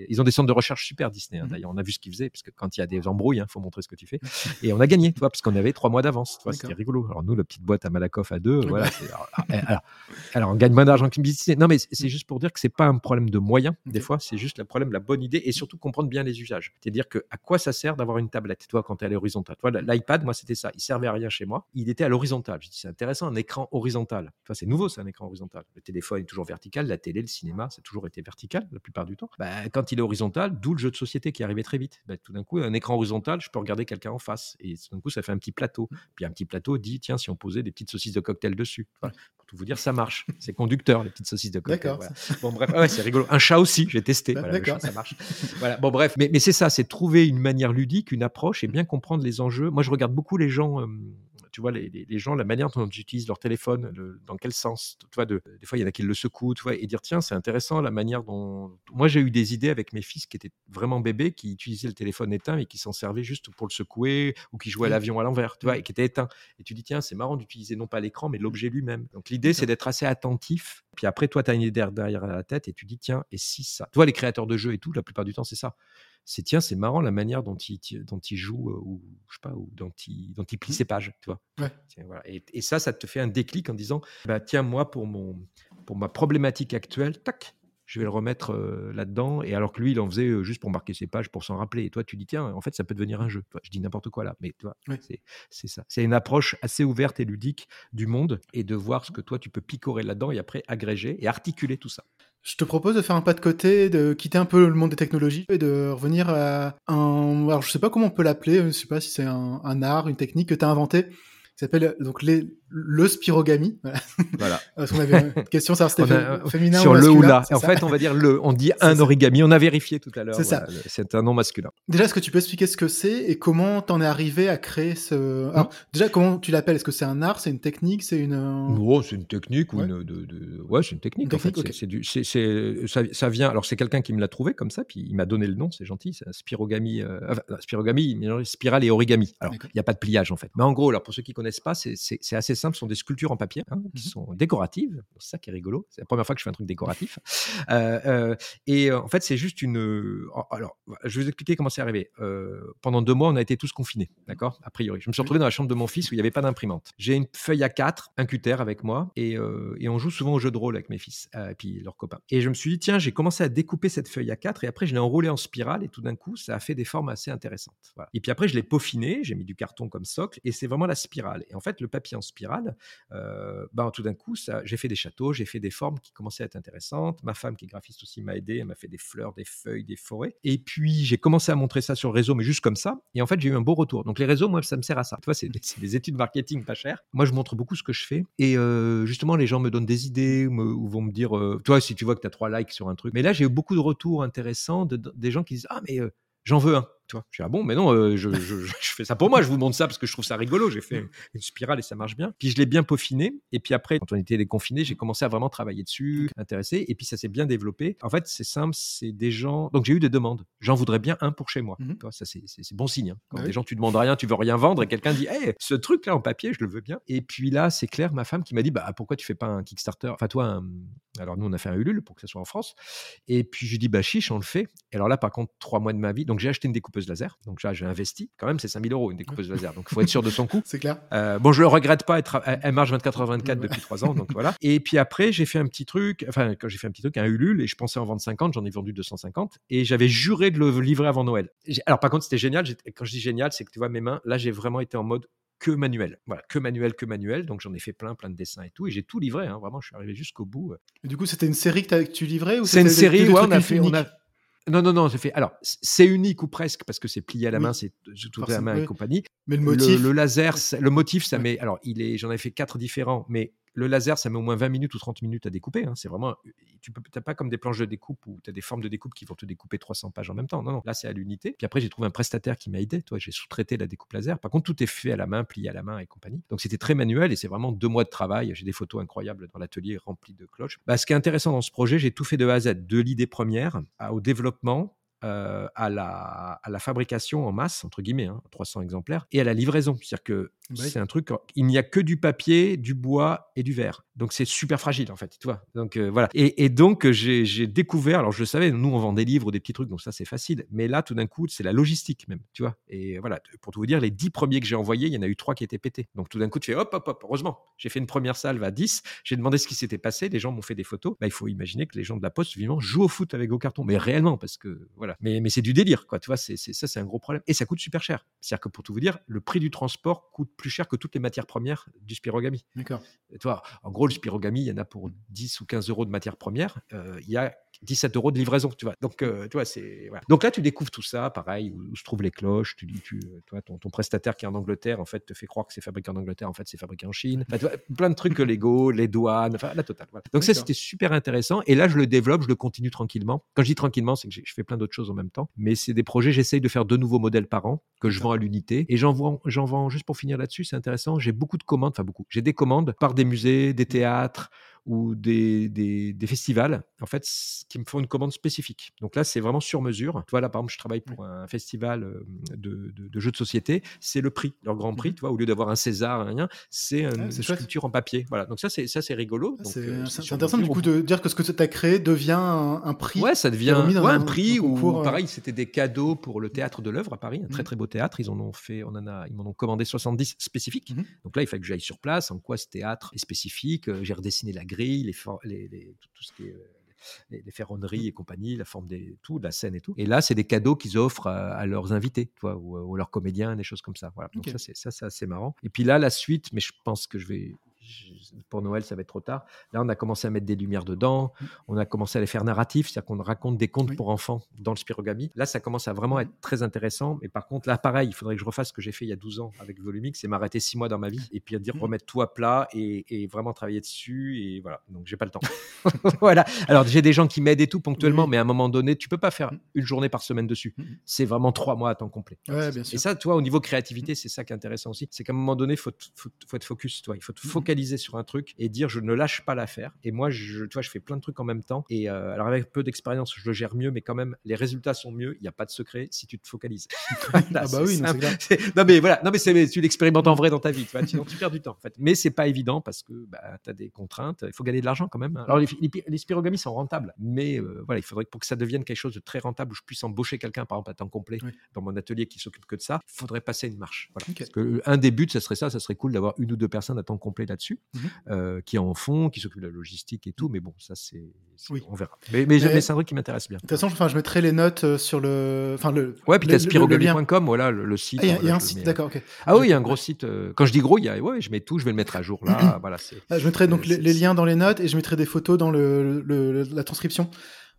ils ont des centres de recherche super Disney. Hein, mmh. D'ailleurs, on a vu ce qu'ils faisaient, parce que quand il y a des embrouilles, il hein, faut montrer ce que tu fais. Et on a gagné, tu vois, parce qu'on avait trois mois d'avance. C'était rigolo. Alors nous, la petite boîte à Malakoff à deux, voilà. Ah, eh, alors, on gagne moins d'argent que Disney. Non, mais c'est juste pour dire que c'est pas un problème de moyens. Des fois, c'est juste le problème de la bonne idée et surtout comprendre bien les usages. C'est-à-dire que à quoi ça sert d'avoir une tablette toi, quand tu es à l'horizontale. Toi, l'iPad, moi, c'était ça. Il servait à rien chez moi. Il était à l'horizontale. Je dis, c'est intéressant, un écran horizontal. Toi, c'est nouveau, c'est un écran horizontal. Le téléphone est toujours vertical, la télé, le cinéma, ça a toujours été vertical la plupart du temps. Bah, quand il est horizontal, d'où le jeu de société qui arrivait très vite. Bah, tout d'un coup, un écran horizontal, je peux regarder quelqu'un en face. Et tout d'un coup, ça fait un petit plateau. Puis un petit plateau dit, tiens, si on posait des petites saucisses de cocktail dessus. pour tout vous dire, ça marche. C'est conducteur, les petites saucisses de cocktail. Bon, bref, ah c'est rigolo. Un chat aussi, j'ai testé. Voilà, ça marche. voilà. Bon, bref, mais, mais c'est ça, c'est trouver une manière ludique, une approche et bien comprendre les enjeux. Moi, je regarde beaucoup les gens tu vois, les, gens, la manière dont ils utilisent leur téléphone, dans quel sens? Tu vois, de, des fois, il y en a qui le secouent, tu vois, et dire, tiens, c'est intéressant la manière dont. Moi, j'ai eu des idées avec mes fils qui étaient vraiment bébés, qui utilisaient le téléphone éteint et qui s'en servaient juste pour le secouer ou qui jouaient à mmh. l'avion à l'envers, tu vois, mmh. et qui étaient éteints. Et tu dis, tiens, c'est marrant d'utiliser non pas l'écran, mais l'objet lui-même. Donc, l'idée, c'est d'être assez attentif. Puis après, toi, tu as une idée derrière la tête et tu dis, tiens, et si ça? Tu vois, les créateurs de jeux et tout, la plupart du temps, c'est ça c'est tiens, c'est marrant la manière dont il, dont il joue ou je sais pas, ou dont il, dont il plie mmh. ses pages, tu vois. et, ça, ça te fait un déclic en disant, bah tiens, moi pour mon, pour ma problématique actuelle, tac, je vais le remettre euh, là-dedans. Et alors que lui, il en faisait euh, juste pour marquer ses pages, pour s'en rappeler. Et toi, tu dis, tiens, en fait, ça peut devenir un jeu. je dis n'importe quoi là, mais toi, c'est ça. C'est une approche assez ouverte et ludique du monde et de voir ce que toi, tu peux picorer là-dedans et après agréger et articuler tout ça. Je te propose de faire un pas de côté, de quitter un peu le monde des technologies et de revenir à un. Alors, je sais pas comment on peut l'appeler, je sais pas si c'est un, art, une technique que tu as inventé, qui s'appelle donc les, le spirogami. Voilà. Parce qu'on avait une question, ça c'était féminin sur ou le ou là. En fait, on va dire le. On dit un origami. On a vérifié tout à l'heure. C'est ça. C'est un nom masculin. Déjà, est-ce que tu peux expliquer ce que c'est et comment t'en es arrivé à créer ce. Alors, déjà, comment tu l'appelles? Est-ce que c'est un art C'est une technique C'est une. Non, c'est une technique ou une. De, de... Ouais, c'est une technique. en fait, c'est du. C'est ça, ça, vient. Alors, c'est quelqu'un qui me l'a trouvé comme ça, puis il m'a donné le nom. C'est gentil. C'est un spirogami. Euh... Enfin, spirogami, spirale et origami. Alors, il n'y a pas de pliage en fait. Mais en gros, alors pour ceux qui connaissent pas, c'est assez simple. Ce sont des sculptures en papier hein, qui mmh sont décoratives. C'est ça qui est rigolo. C'est la première fois que je fais un truc décoratif. Euh, euh, et en fait, c'est juste une. Alors, je vais vous expliquer comment c'est arrivé. Euh, pendant deux mois, on a été tous confinés, d'accord A priori. Je me suis retrouvé dans la chambre de mon fils où il n'y avait pas d'imprimante. J'ai une feuille A4, un cutter avec moi, et, et, on joue souvent au jeu de rôle avec mes fils et puis leurs copains. Et je me suis dit, tiens, j'ai commencé à découper cette feuille A4 et après, je l'ai enroulée en spirale et tout d'un coup, ça a fait des formes assez intéressantes. Et puis après, je l'ai peaufiné, j'ai mis du carton comme socle et c'est vraiment la spirale. Et en fait, le papier en spirale, euh, ben, tout d'un coup, ça, j'ai fait des châteaux, j'ai fait des formes qui commençaient à être intéressantes. Ma femme, qui est graphiste aussi, m'a aidé. Elle m'a fait des fleurs, des feuilles, des forêts. Et puis, j'ai commencé à montrer ça sur le réseau, mais juste comme ça. Et en fait, j'ai eu un beau retour. Donc, les réseaux, moi, ça me sert à ça. Tu vois, c'est des, études marketing pas chères. Moi, je montre beaucoup ce que je fais. Et euh, justement, les gens me donnent des idées ou, vont me dire, euh, toi, si tu vois que tu as trois likes sur un truc. Mais là, j'ai eu beaucoup de retours intéressants de- des gens qui disent, ah, mais euh, j'en veux un. Tu vois, je suis ah bon, mais non, euh, je, je- je fais ça pour moi. Je vous montre ça parce que je trouve ça rigolo. J'ai fait une spirale et ça marche bien. Puis je l'ai bien peaufiné. Et puis après, quand on était déconfiné, j'ai commencé à vraiment travailler dessus, intéressé. Et puis ça s'est bien développé. En fait, c'est simple, c'est des gens. Donc j'ai eu des demandes. J'en voudrais bien un pour chez moi. Mhm. Ça c'est bon signe. hein. Quand Bah des oui. gens tu demandes rien, tu veux rien vendre et quelqu'un dit, hey, ce truc là en papier, je le veux bien. Et puis là, c'est Claire, ma femme, qui m'a dit, bah pourquoi tu fais pas un Kickstarter? Enfin toi, un- alors nous on a fait un Ulule pour que ça soit en France. Et puis je lui dis, bah chiche, on le fait. Et alors là, par contre, trois mois de ma vie. Donc j'ai acheté une découpeuse laser. Donc là, j'ai investi. Quand même, c'est 5000 euros une découpeuse laser. Donc il faut être sûr de son coût. C'est clair. Euh, bon, je le regrette pas. Elle, tra- elle- elle marche 24 h 24 depuis 3 ans, donc voilà. Et puis après, j'ai fait un petit truc. Enfin, quand j'ai fait un petit truc, un Ulule, et je pensais en vendre 50, j'en ai vendu 250, et j'avais juré de le livrer avant Noël. Alors par contre, c'était génial. Quand je dis génial, c'est que tu vois mes mains. Là, j'ai vraiment été en mode que manuel. Voilà, que manuel, que manuel. Donc j'en ai fait plein, plein de dessins et tout, et j'ai tout livré. hein. Vraiment, je suis arrivé jusqu'au bout. Et du coup, c'était une série que, que tu livrais ou C'est une série, ouais, on a fait, on uniques? a. Non, non, non, j'ai fait. Alors, c'est unique ou presque parce que c'est plié à la Oui. main, c'est tout à la main oui. et compagnie. Mais le motif. Le, le laser, le motif, ça met. Alors, il est, j'en ai fait quatre différents, mais le laser, ça met au moins 20 minutes ou 30 minutes à découper. hein. C'est vraiment. Tu peux, t'as pas comme des planches de découpe où tu as des formes de découpe qui vont te découper 300 pages en même temps. Non, non. Là, c'est à l'unité. Puis après, j'ai trouvé un prestataire qui m'a aidé. Toi, j'ai sous-traité la découpe laser. Par contre, tout est fait à la main, plié à la main et compagnie. Donc, c'était très manuel et c'est vraiment deux mois de travail. J'ai des photos incroyables dans l'atelier rempli de cloches. Bah, ce qui est intéressant dans ce projet, j'ai tout fait de A à Z, de l'idée première au développement euh, à, la, à la fabrication en masse, entre guillemets, hein, 300 exemplaires, et à la livraison. C'est-à-dire que Bah oui. c'est un truc, il n'y a que du papier, du bois et du verre. Donc c'est super fragile, en fait, tu vois. Donc euh, voilà. Et, et donc j'ai j'ai découvert, alors je le savais, nous on vend des livres, des petits trucs, donc ça c'est facile. Mais là, tout d'un coup, c'est la logistique même, tu vois. Et voilà, pour tout vous dire, les 10 premiers que j'ai envoyés, il y en a eu 3 qui étaient pétés. Donc tout d'un coup, tu fais hop, hop, hop, heureusement. J'ai fait une première salve à 10, j'ai demandé ce qui s'était passé, les gens m'ont fait des photos. Bah, il faut imaginer que les gens de la poste, vivement, jouent au foot avec vos cartons. Mais réellement, parce que voilà. Mais, mais c'est du délire, quoi. Tu vois, c'est c'est- ça, c'est un gros problème. Et ça coûte super cher. C'est-à-dire que pour tout vous dire, le prix du transport coûte plus cher que toutes les matières premières du spirogami. D'accord. Et tu vois, en gros, le spirogami, il y en a pour 10 ou 15 euros de matières premières. Euh, il y a 17 euros de livraison, tu vois. Donc, euh, tu vois, c'est. Voilà. Donc là, tu découvres tout ça, pareil, où, où se trouvent les cloches. Tu dis, tu, euh, toi, ton, ton prestataire qui est en Angleterre, en fait, te fait croire que c'est fabriqué en Angleterre, en fait, c'est fabriqué en Chine. Enfin, tu vois, plein de trucs légaux, les douanes, enfin, la totale. Voilà. Donc, ça, c'était super intéressant. Et là, je le développe, je le continue tranquillement. Quand je dis tranquillement, c'est que je fais plein d'autres choses en même temps. Mais c'est des projets, j'essaye de faire deux nouveaux modèles par an que je vends à l'unité. Et j'en vends, j'en vends, juste pour finir là-dessus, c'est intéressant. J'ai beaucoup de commandes, enfin beaucoup. J'ai des commandes par des musées, des théâtres ou des, des, des festivals, en fait, qui me font une commande spécifique. Donc là, c'est vraiment sur mesure. Tu vois, là, par exemple, je travaille pour un festival euh, de, de- de jeux de société. C'est le prix, leur grand prix. Tu vois, au lieu d'avoir un César, rien, c'est une, c'est une chouette. sculpture en papier. Voilà. Donc ça, c'est ça, c'est rigolo. Ah, C'est euh, intéressant du coup de dire que ce que tu as créé devient un, un prix. Ouais, ça devient ouais, un- un, prix ou euh. pareil, c'était des cadeaux pour le théâtre de l'œuvre à Paris, un très Mhm. très beau théâtre. Ils en ont fait, on en a, ils m'en ont commandé 70 spécifiques. Donc là, il fallait que j'aille sur place. En quoi ce théâtre est spécifique Euh, J'ai redessiné la grille, les, for- les, les- tout, tout ce qui est euh, les, les ferronneries et compagnie, la forme des tout, la scène et tout. Et là, c'est des cadeaux qu'ils offrent à, à leurs invités, vois, ou, leurs comédiens, des choses comme ça. Voilà. Donc ça, c'est ça, marrant. Et puis là, la suite, mais je pense que je vais pour Noël, ça va être trop tard. Là, on a commencé à mettre des lumières dedans. On a commencé à les faire narratifs, c'est-à-dire qu'on raconte des contes Oui. pour enfants dans le spirogami. Là, ça commence à vraiment être très intéressant. Mais par contre, là, pareil, il faudrait que je refasse ce que j'ai fait il y a 12 ans avec Volumix, c'est m'arrêter 6 mois dans ma vie et puis à dire Mhm. remettre tout à plat et, et vraiment travailler dessus. Et voilà, donc j'ai pas le temps. voilà. Alors, j'ai des gens qui m'aident et tout ponctuellement, mais à un moment donné, tu peux pas faire une journée par semaine dessus. C'est vraiment trois mois à temps complet. Ouais, bien sûr. Et ça, tu vois, au niveau créativité, c'est ça qui est intéressant aussi. C'est qu'à un moment donné, il faut, faut, faut être focus. Toi. Il faut te Mhm. Focaliser sur un truc et dire je ne lâche pas l'affaire. Et moi, je, tu vois, je fais plein de trucs en même temps. Et euh, alors, avec peu d'expérience, je le gère mieux, mais quand même, les résultats sont mieux. Il n'y a pas de secret si tu te focalises. Ah bah oui, non, non, mais voilà, non, mais c'est- tu l'expérimentes en vrai dans ta vie. Tu vois, sinon, tu perds du temps. En fait. Mais c'est pas évident parce que bah, tu as des contraintes. Il faut gagner de l'argent quand même. hein. Alors, les, les, les spirogamis sont rentables. Mais euh, voilà, il faudrait que pour que ça devienne quelque chose de très rentable où je puisse embaucher quelqu'un, par exemple, à temps complet Oui. dans mon atelier qui s'occupe que de ça, il faudrait passer une marche. Voilà. Parce que euh, un des buts, ça serait ça, ça serait cool d'avoir une ou deux personnes à temps complet là-dessus. Mhm. euh, qui en font, qui s'occupent de la logistique et tout. Mais bon, ça, c'est. Oui. On verra. Mais, mais, Mais- c'est un truc qui m'intéresse bien. De toute façon, enfin, je mettrai les notes euh, sur le. Enfin, le. Ouais, puis le lien. spirogali.com, voilà, le, le site. Ah, il y a- y a un site, d'accord, ok. Ah oui, il y a un gros site. euh, Quand je dis gros, il y a, ouais, je mets tout, je vais le mettre à jour là. voilà. Ah, Je mettrai donc Euh, les, liens dans les notes et je mettrai des photos dans le, la transcription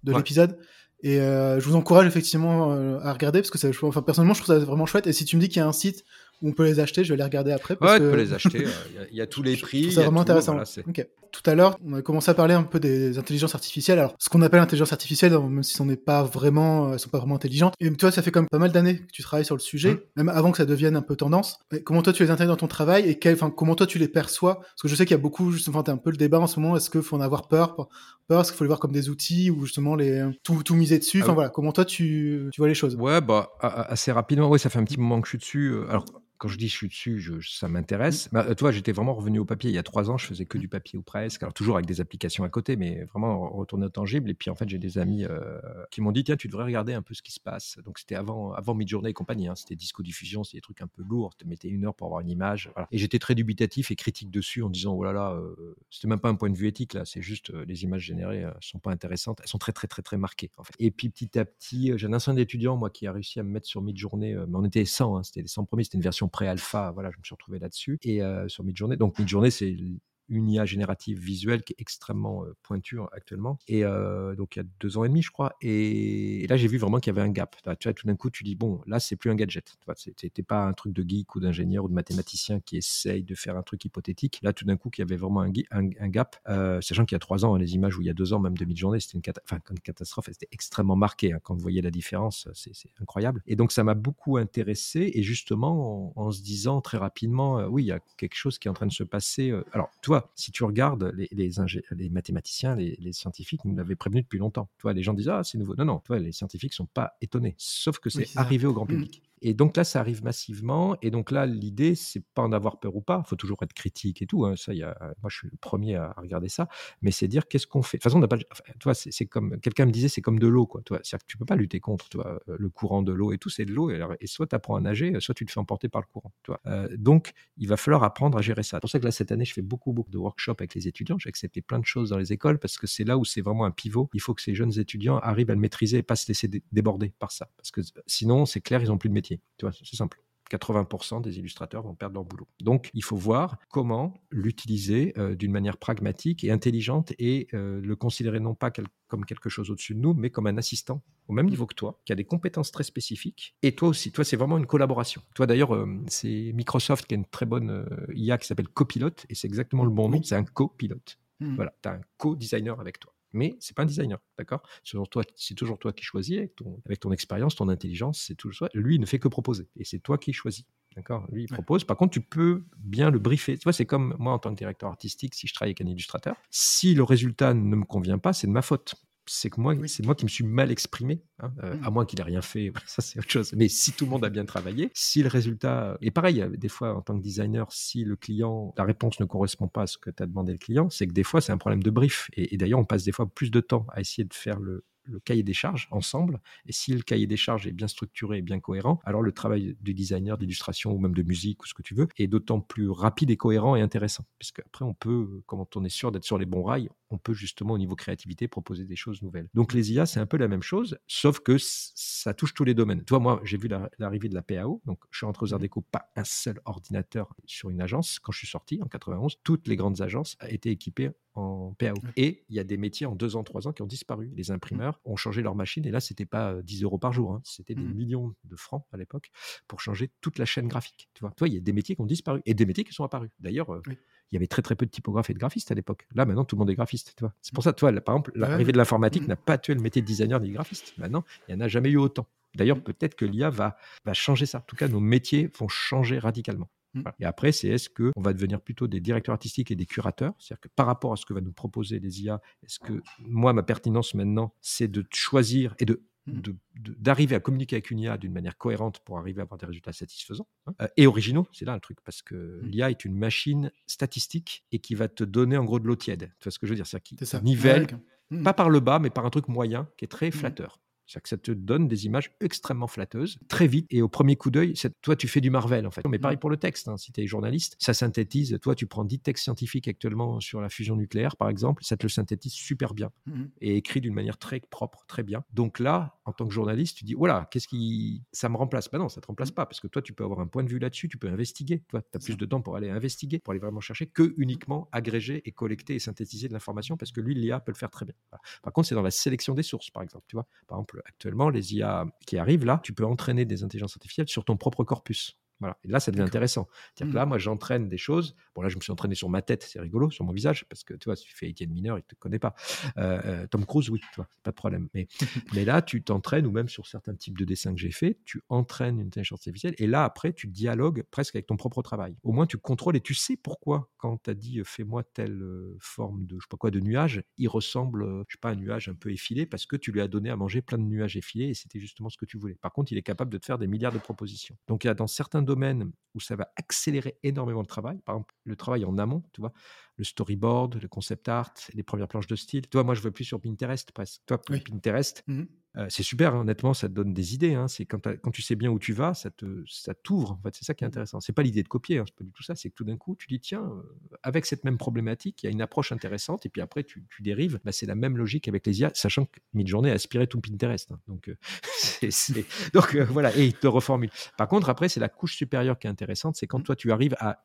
de Ouais. l'épisode. Et euh, je vous encourage effectivement euh, à regarder parce que ça, je- enfin, personnellement, je trouve ça vraiment chouette. Et si tu me dis qu'il y a un site on peut les acheter, je vais les regarder après. Parce Ouais, que tu peux les acheter. euh, Il y a- il y, a tous les prix. a vraiment tout, intéressant. voilà, c'est-. Tout à l'heure, on a commencé à parler un peu des intelligences artificielles. Alors, ce qu'on appelle intelligence artificielle, même si on n'est pas vraiment, elles sont pas vraiment intelligentes. Et toi, ça fait quand même pas mal d'années que tu travailles sur le sujet, Mm. même avant que ça devienne un peu tendance. Comment toi tu les intègres dans ton travail et quel, comment toi tu les perçois? Parce que je sais qu'il y a beaucoup, justement, t'as un peu le débat en ce moment. Est-ce qu'il faut en avoir peur Peur, est-ce qu'il faut les voir comme des outils ou justement les tout, tout miser dessus? Ah Enfin oui. voilà, comment toi tu, tu vois les choses? Ouais, bah, assez rapidement. Oui, ça fait un petit moment que je suis dessus. euh, Alors, quand je dis je suis dessus, je- ça m'intéresse. Bah, toi, j'étais vraiment revenu au papier. Il y a trois ans, je faisais que du papier ou presque. Alors, toujours avec des applications à côté, mais vraiment retourner au tangible. Et puis, en fait, j'ai des amis euh, qui m'ont dit tiens, tu devrais regarder un peu ce qui se passe. Donc, c'était avant, avant Midjourney et compagnie. hein. C'était disco diffusion, c'était des trucs un peu lourds. Tu mettais une heure pour avoir une image. Voilà. Et j'étais très dubitatif et critique dessus en disant oh là là, euh, c'était même pas un point de vue éthique là. C'est juste euh, les images générées euh, sont pas intéressantes. Elles sont très, très, très, très marquées. En fait. Et puis, petit à petit, j'ai un ancien étudiant, moi, qui a réussi à me mettre sur Midjourney. euh, mais on était 100, hein, c'était les 100 premiers. C'était une version pré-alpha. Voilà, je me suis retrouvé là-dessus. Et euh, sur Midjourney. Donc, Midjourney, c'est une IA générative visuelle qui est extrêmement euh, pointue euh, actuellement. Et euh, donc, il y a deux ans et demi, je crois. Et, là, j'ai vu vraiment qu'il y avait un gap. Tu vois, tout d'un coup, tu dis, bon, là, c'est plus un gadget. C'était pas un truc de geek ou d'ingénieur ou de mathématicien qui essaye de faire un truc hypothétique. Là, tout d'un coup, qu'il y avait vraiment un, gap. Euh, sachant qu'il y a trois ans, hein, les images où il y a deux ans, même de mid-journée, c'était une, cata- une catastrophe. C'était extrêmement marqué. hein. Quand vous voyez la différence, c'est incroyable. Et donc, ça m'a beaucoup intéressé. Et justement, en, se disant très rapidement, oui, il y a quelque chose qui est en train de se passer. euh. Alors, toi, si tu regardes les, les, ingé- les mathématiciens, les, les scientifiques nous l'avaient prévenu depuis longtemps. Tu vois, les gens disent, ah, c'est nouveau. Non, non, tu vois, les scientifiques sont pas étonés. Sauf que c'est Oui, arrivé au grand public. Et donc là, ça arrive massivement. Et donc là, l'idée, c'est pas en avoir peur ou pas. Il faut toujours être critique et tout. hein. Ça, a, moi, je suis le premier à regarder ça. Mais c'est dire qu'est-ce qu'on fait? De toute façon, on n'a pas. c'est comme quelqu'un me disait, c'est comme de l'eau, quoi. Tu vois, c'est-à-dire que tu peux pas lutter contre. Euh, le courant de l'eau et tout, c'est de l'eau. Et, soit tu apprends à nager, soit tu te fais emporter par le courant. Tu vois. Euh, donc, il va falloir apprendre à gérer ça. C'est pour ça que là, cette année, je fais beaucoup, beaucoup de workshops avec les étudiants. J'ai accepté plein de choses dans les écoles parce que c'est là où c'est vraiment un pivot. Il faut que ces jeunes étudiants arrivent à le maîtriser et pas se laisser dé- déborder par ça. Parce que sinon, c'est clair, ils n'ont plus de métier. Tu vois, c'est simple. 80% des illustrateurs vont perdre leur boulot. Donc, il faut voir comment l'utiliser euh, d'une manière pragmatique et intelligente et euh, le considérer non pas quel- comme quelque chose au-dessus de nous, mais comme un assistant au même niveau que toi, qui a des compétences très spécifiques. Et toi aussi, toi, c'est vraiment une collaboration. Toi, d'ailleurs, euh, c'est Microsoft qui a une très bonne IA qui s'appelle Copilot, et c'est exactement le bon nom, c'est un copilote. Mm. Voilà, tu as un co-designer avec toi. Mais c'est pas un designer, d'accord? C'est toujours toi, qui choisis avec ton, avec ton expérience, ton intelligence, c'est toujours toi. Lui, il ne fait que proposer, et c'est toi qui choisis, d'accord? Lui, il propose. Par contre, tu peux bien le briefer. Tu vois, c'est comme moi en tant que directeur artistique, si je travaille avec un illustrateur, si le résultat ne me convient pas, c'est de ma faute. C'est que moi, Oui. c'est moi qui me suis mal exprimé, hein, euh, Mm. à moins qu'il ait rien fait. Ça, c'est autre chose. Mais si tout le monde a bien travaillé, si le résultat et pareil, euh, des fois en tant que designer, si le client, la réponse ne correspond pas à ce que tu as demandé le client, c'est que des fois c'est un problème de brief. Et, et d'ailleurs, on passe des fois plus de temps à essayer de faire le, le cahier des charges ensemble. Et si le cahier des charges est bien structuré et bien cohérent, alors le travail du designer, d'illustration ou même de musique ou ce que tu veux est d'autant plus rapide et cohérent et intéressant. Parce qu'après, on peut, quand on est sûr d'être sur les bons rails, on peut justement au niveau créativité proposer des choses nouvelles. Donc les IA, c'est un peu la même chose, sauf que ça touche tous les domaines. Toi, moi, j'ai vu la- l'arrivée de la PAO, donc je suis rentré aux Arts Déco, pas un seul ordinateur sur une agence. Quand je suis sorti en 91, toutes les grandes agences étaient équipées en PAO. Et il y a des métiers en deux ans, trois ans qui ont disparu. Les imprimeurs ont changé leur machine et là, c'était pas euh, 10 euros par jour, hein. c'était des Mhm. millions de francs à l'époque pour changer toute la chaîne graphique. Tu vois, toi, il y a des métiers qui ont disparu et des métiers qui sont apparus. D'ailleurs, euh, Oui. Il y avait très très peu de typographes et de graphistes à l'époque. Là, maintenant, tout le monde est graphiste. C'est pour ça, toi, là, par exemple, l'arrivée Ouais. de l'informatique Mhm. n'a pas tué le métier de designer ni de graphiste. Maintenant, il n'y en a jamais eu autant. D'ailleurs, Mhm. peut-être que l'IA va, va changer ça. En tout cas, nos métiers vont changer radicalement. Voilà. Et après, c'est est-ce qu'on va devenir plutôt des directeurs artistiques et des curateurs? C'est-à-dire que par rapport à ce que va nous proposer les IA, est-ce que moi, ma pertinence maintenant, c'est de choisir et de- d'arriver à communiquer avec une IA d'une manière cohérente pour arriver à avoir des résultats satisfaisants hein, et originaux, c'est là le truc, parce que Mhm. l'IA est une machine statistique et qui va te donner en gros de l'eau tiède. Tu vois ce que je veux dire? C'est-à-dire qui nivelle, Ouais, ok. Mm. pas par le bas, mais par un truc moyen qui est très flatteur. C'est-à-dire que ça te donne des images extrêmement flatteuses, très vite, et au premier coup d'œil, toi, tu fais du Marvel, en fait. Mais pareil pour le texte, hein. si tu es journaliste, ça synthétise. Toi, tu prends 10 textes scientifiques actuellement sur la fusion nucléaire, par exemple, ça te le synthétise super bien mmh et écrit d'une manière très propre, très bien. Donc là, en tant que journaliste, tu dis, voilà, qu'est-ce qui. Ça me remplace Bah non, ça te remplace pas, parce que toi, tu peux avoir un point de vue là-dessus, tu peux investiguer. Toi, tu as plus de temps pour aller investiguer, pour aller vraiment chercher, que uniquement agréger et collecter et synthétiser de l'information, parce que lui, l'IA peut le faire très bien. Par contre, c'est dans la sélection des sources, par exemple. Tu vois, par exemple, actuellement, les IA qui arrivent là, tu peux entraîner des intelligences artificielles sur ton propre corpus. Et là, ça devient intéressant. C'est-à-dire que là, mmh. moi, j'entraîne des choses. Bon, là, je me suis entraîné sur ma tête, c'est rigolo, sur mon visage, parce que tu vois, si tu fais Étienne Mineur, il ne te connaît pas. Euh, euh, Tom Cruise, oui, tu vois, pas de problème. Mais, mais là, tu t'entraînes, ou même sur certains types de dessins que j'ai fait, tu entraînes une intelligence artificielle. Et là, après, tu dialogues presque avec ton propre travail. Au moins, tu contrôles et tu sais pourquoi, quand tu as dit euh, fais-moi telle forme de, je sais pas quoi, de nuage, il ressemble, je sais pas, un nuage un peu effilé, parce que tu lui as donné à manger plein de nuages effilés et c'était justement ce que tu voulais. Par contre, il est capable de te faire des milliards de propositions. Donc, il y a dans certains domaines où ça va accélérer énormément le travail. Par exemple, le travail en amont, tu vois, le storyboard, le concept art, les premières planches de style. Toi, moi, je veux plus sur Pinterest presque. Toi, Pinterest, c'est super, hein, honnêtement, ça te donne des idées. Hein. C'est quand, quand, tu sais bien où tu vas, ça te, ça t'ouvre. En fait, c'est ça qui est mmh. intéressant. C'est pas l'idée de copier, hein, c'est pas du tout ça. C'est que tout d'un coup, tu dis tiens, avec cette même problématique, il y a une approche intéressante. Et puis après, tu, tu dérives. Bah, c'est la même logique avec les IA, sachant que Midjourney a aspiré tout Pinterest. Donc, c'est, donc voilà, et il te reformule. Par contre, après, c'est la couche supérieure qui est intéressante. C'est quand mmh. toi, tu arrives à,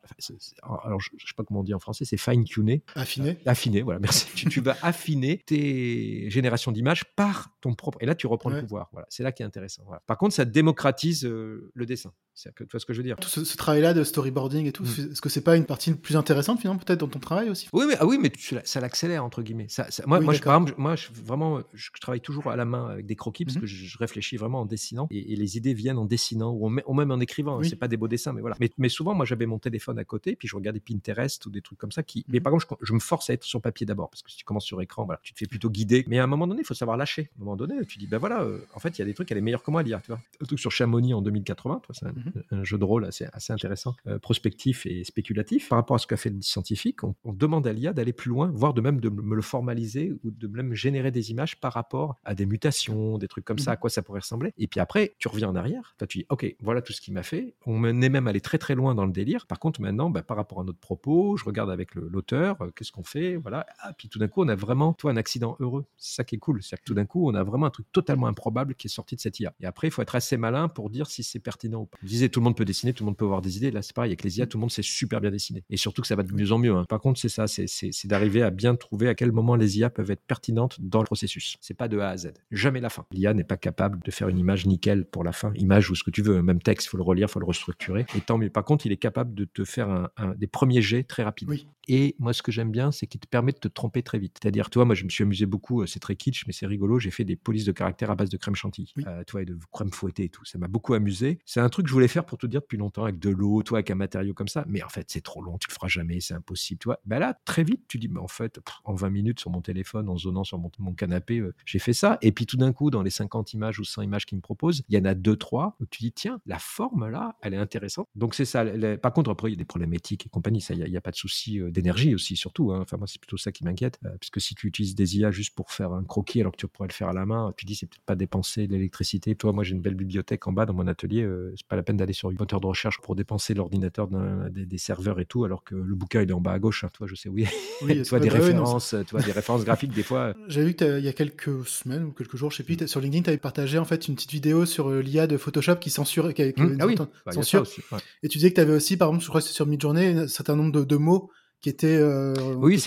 alors je, sais pas comment on dit en français, c'est fine tuner, affiner, affiner. Voilà, merci. tu, tu vas affiner tes générations d'images par ton propre. Et là, tu reprends le pouvoir. Voilà, c'est là qui est intéressant. Par contre, ça démocratise euh, le dessin. C'est que tu vois ce que je veux dire. Tout ce, travail-là de storyboarding et tout, mmh. est-ce que c'est pas une partie plus intéressante finalement peut-être dans ton travail aussi? Oui, mais ah oui, mais ça l'accélère entre guillemets. Ça, moi, moi, je, par exemple, moi, je, vraiment, je, travaille toujours à la main avec des croquis parce mmh que je, réfléchis vraiment en dessinant et, les idées viennent en dessinant ou, même en écrivant. Hein. C'est pas des beaux dessins, mais voilà. Mais, mais souvent, moi, j'avais mon téléphone à côté, puis je regardais Pinterest ou des trucs comme ça. Qui... Mais mmh par contre, je, me force à être sur papier d'abord parce que si tu commences sur écran, voilà, tu te fais plutôt guider. Mais à un moment donné, il faut savoir lâcher. À un moment donné, tu dis, ben voilà, euh, en fait, il y a des trucs, elle est meilleure que moi à lire. Tu vois. Un truc sur Chamonix en 2080, c'est un, jeu de rôle assez, assez intéressant, euh, prospectif et spéculatif. Par rapport à ce qu'a fait le scientifique, on, demande à l'IA d'aller plus loin, voire de même de me le formaliser ou de même générer des images par rapport à des mutations, des trucs comme ça, à quoi ça pourrait ressembler. Et puis après, tu reviens en arrière, toi, tu dis, OK, voilà tout ce qu'il m'a fait. On est même allé très très loin dans le délire. Par contre, maintenant, bah, par rapport à notre propos, je regarde avec l'auteur, euh, qu'est-ce qu'on fait, voilà. Ah, puis tout d'un coup, on a vraiment, toi, un accident heureux. C'est ça qui est cool. C'est-à-dire que tout d'un coup, on a vraiment un truc totalement improbable qui est sorti de cette IA. Et après, il faut être assez malin pour dire si c'est pertinent ou pas. Je disais, tout le monde peut dessiner, tout le monde peut avoir des idées. Là, c'est pareil, avec les IA, tout le monde sait super bien dessiner. Et surtout que ça va de mieux en mieux. Hein. Par contre, c'est ça, c'est d'arriver à bien trouver à quel moment les IA peuvent être pertinentes dans le processus. C'est pas de A à Z. Jamais la fin. L'IA n'est pas capable de faire une image nickel pour la fin. Image ou ce que tu veux. Même texte, il faut le relire, il faut le restructurer. Et tant mieux. Par contre, il est capable de te faire un, des premiers jets très rapides. Et moi, ce que j'aime bien, c'est qu'il te permet de te tromper très vite. C'est-à-dire, toi, moi, je me suis amusé beaucoup. Euh, c'est très kitsch, mais c'est rigolo. J'ai fait des polices de caractère à base de crème chantilly. Euh, toi, et de crème fouettée et tout. Ça m'a beaucoup amusé. C'est un truc que je voulais faire pour te dire depuis longtemps avec de l'eau, toi, avec un matériau comme ça. Mais en fait, c'est trop long. Tu le feras jamais. C'est impossible. Tu vois. Ben là, très vite, tu dis, mais en fait, en 20 minutes sur mon téléphone, en zonant sur mon, canapé, euh, j'ai fait ça. Et puis tout d'un coup, dans les 50 images ou 100 images qu'il me propose, il y en a deux, trois où tu dis, tiens, la forme là, elle est intéressante. Donc c'est ça. Par contre, après, il y a des problèmes éthiques et compagnie. Ça, il n'y a, pas de souci d'énergie aussi, surtout Hein. Enfin, moi, c'est plutôt ça qui m'inquiète. Euh, puisque si tu utilises des IA juste pour faire un croquis alors que tu pourrais le faire à la main, tu dis c'est peut-être pas dépenser de l'électricité. Toi, moi, j'ai une belle bibliothèque en bas dans mon atelier. Euh, c'est pas la peine d'aller sur un moteur de recherche pour dépenser l'ordinateur des, des, serveurs et tout, alors que le bouquin il est en bas à gauche. Hein. Toi, je sais, oui. oui tu vois des références, tu vois des références graphiques des fois. J'ai vu qu'il y a quelques semaines ou quelques jours, je sais plus, sur LinkedIn, tu avais partagé en fait une petite vidéo sur euh, l'IA de Photoshop qui censure. Qui, mmh. ah oui, bah, censure. Et tu disais que tu avais aussi, par exemple, je crois que c'est sur Midjourney, un certain nombre de, de mots qui était, euh, oui,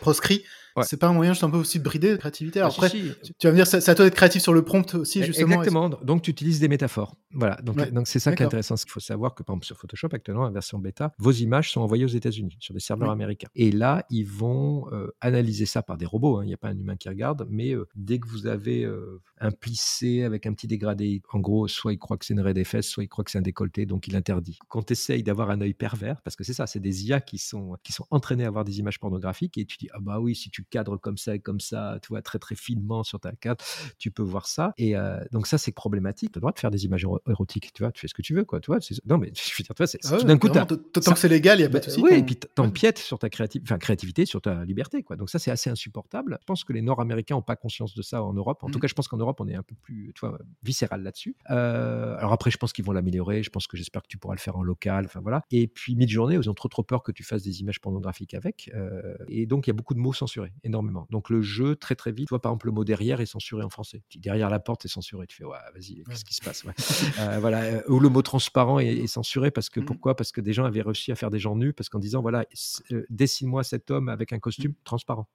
proscrit. C'est pas un moyen juste un peu aussi de brider la créativité. Alors bah, après, tu vas me dire, c'est à toi d'être créatif sur le prompt aussi, justement. Exactement. Donc, tu utilises des métaphores. Voilà. Donc, donc c'est ça qui est intéressant. Il faut savoir que, par exemple, sur Photoshop, actuellement, en version bêta, vos images sont envoyées aux États-Unis, sur des serveurs américains. Et là, ils vont euh, analyser ça par des robots. Hein. Il n'y a pas un humain qui regarde. Mais euh, dès que vous avez euh, un plissé avec un petit dégradé, en gros, soit il croit que c'est une raie des fesses, soit il croit que c'est un décolleté, donc il interdit. Quand tu essayes d'avoir un œil pervers, parce que c'est ça, c'est des IA qui sont, qui sont entraînés à avoir des images pornographiques, et tu dis, ah bah oui, si tu cadres comme ça et comme ça, tu vois, très très finement sur ta carte, tu peux voir ça. Et euh, donc ça, c'est problématique. Tu as le droit de faire des images érotiques, tu vois, tu fais ce que tu veux, quoi, tu vois. Non, mais je veux dire, tu vois, c'est Ah ouais, tout d'un coup, Tant que c'est légal, il n'y a pas bah, de souci. oui, et puis t'empiètes sur ta créativité, enfin, créativité, sur ta liberté, quoi. Donc ça, c'est assez insupportable. Je pense que les Nord-Américains n'ont pas conscience de ça en Europe. En tout Mhm. cas, je pense qu'en Europe, on est un peu plus, tu vois, viscéral là-dessus. Euh, alors après, je pense qu'ils vont l'améliorer. Je pense que j'espère que tu pourras le faire en local. Enfin voilà. Et puis mid-journée, ils ont trop trop peur que tu fasses des images pornographiques avec. Euh, et donc il y a beaucoup de mots censurés, énormément. Donc le jeu très très vite. Tu vois, par exemple, le mot derrière est censuré en français. Tu- Derrière la porte est censuré. Tu fais ouais, vas-y, qu'est-ce qui se passe? Ouais. Euh, Voilà. Euh, Ou le mot transparent est, est censuré parce que Mhm. pourquoi? Parce que des gens avaient réussi à faire des gens nus parce qu'en disant voilà, euh, dessine-moi cet homme avec un costume transparent.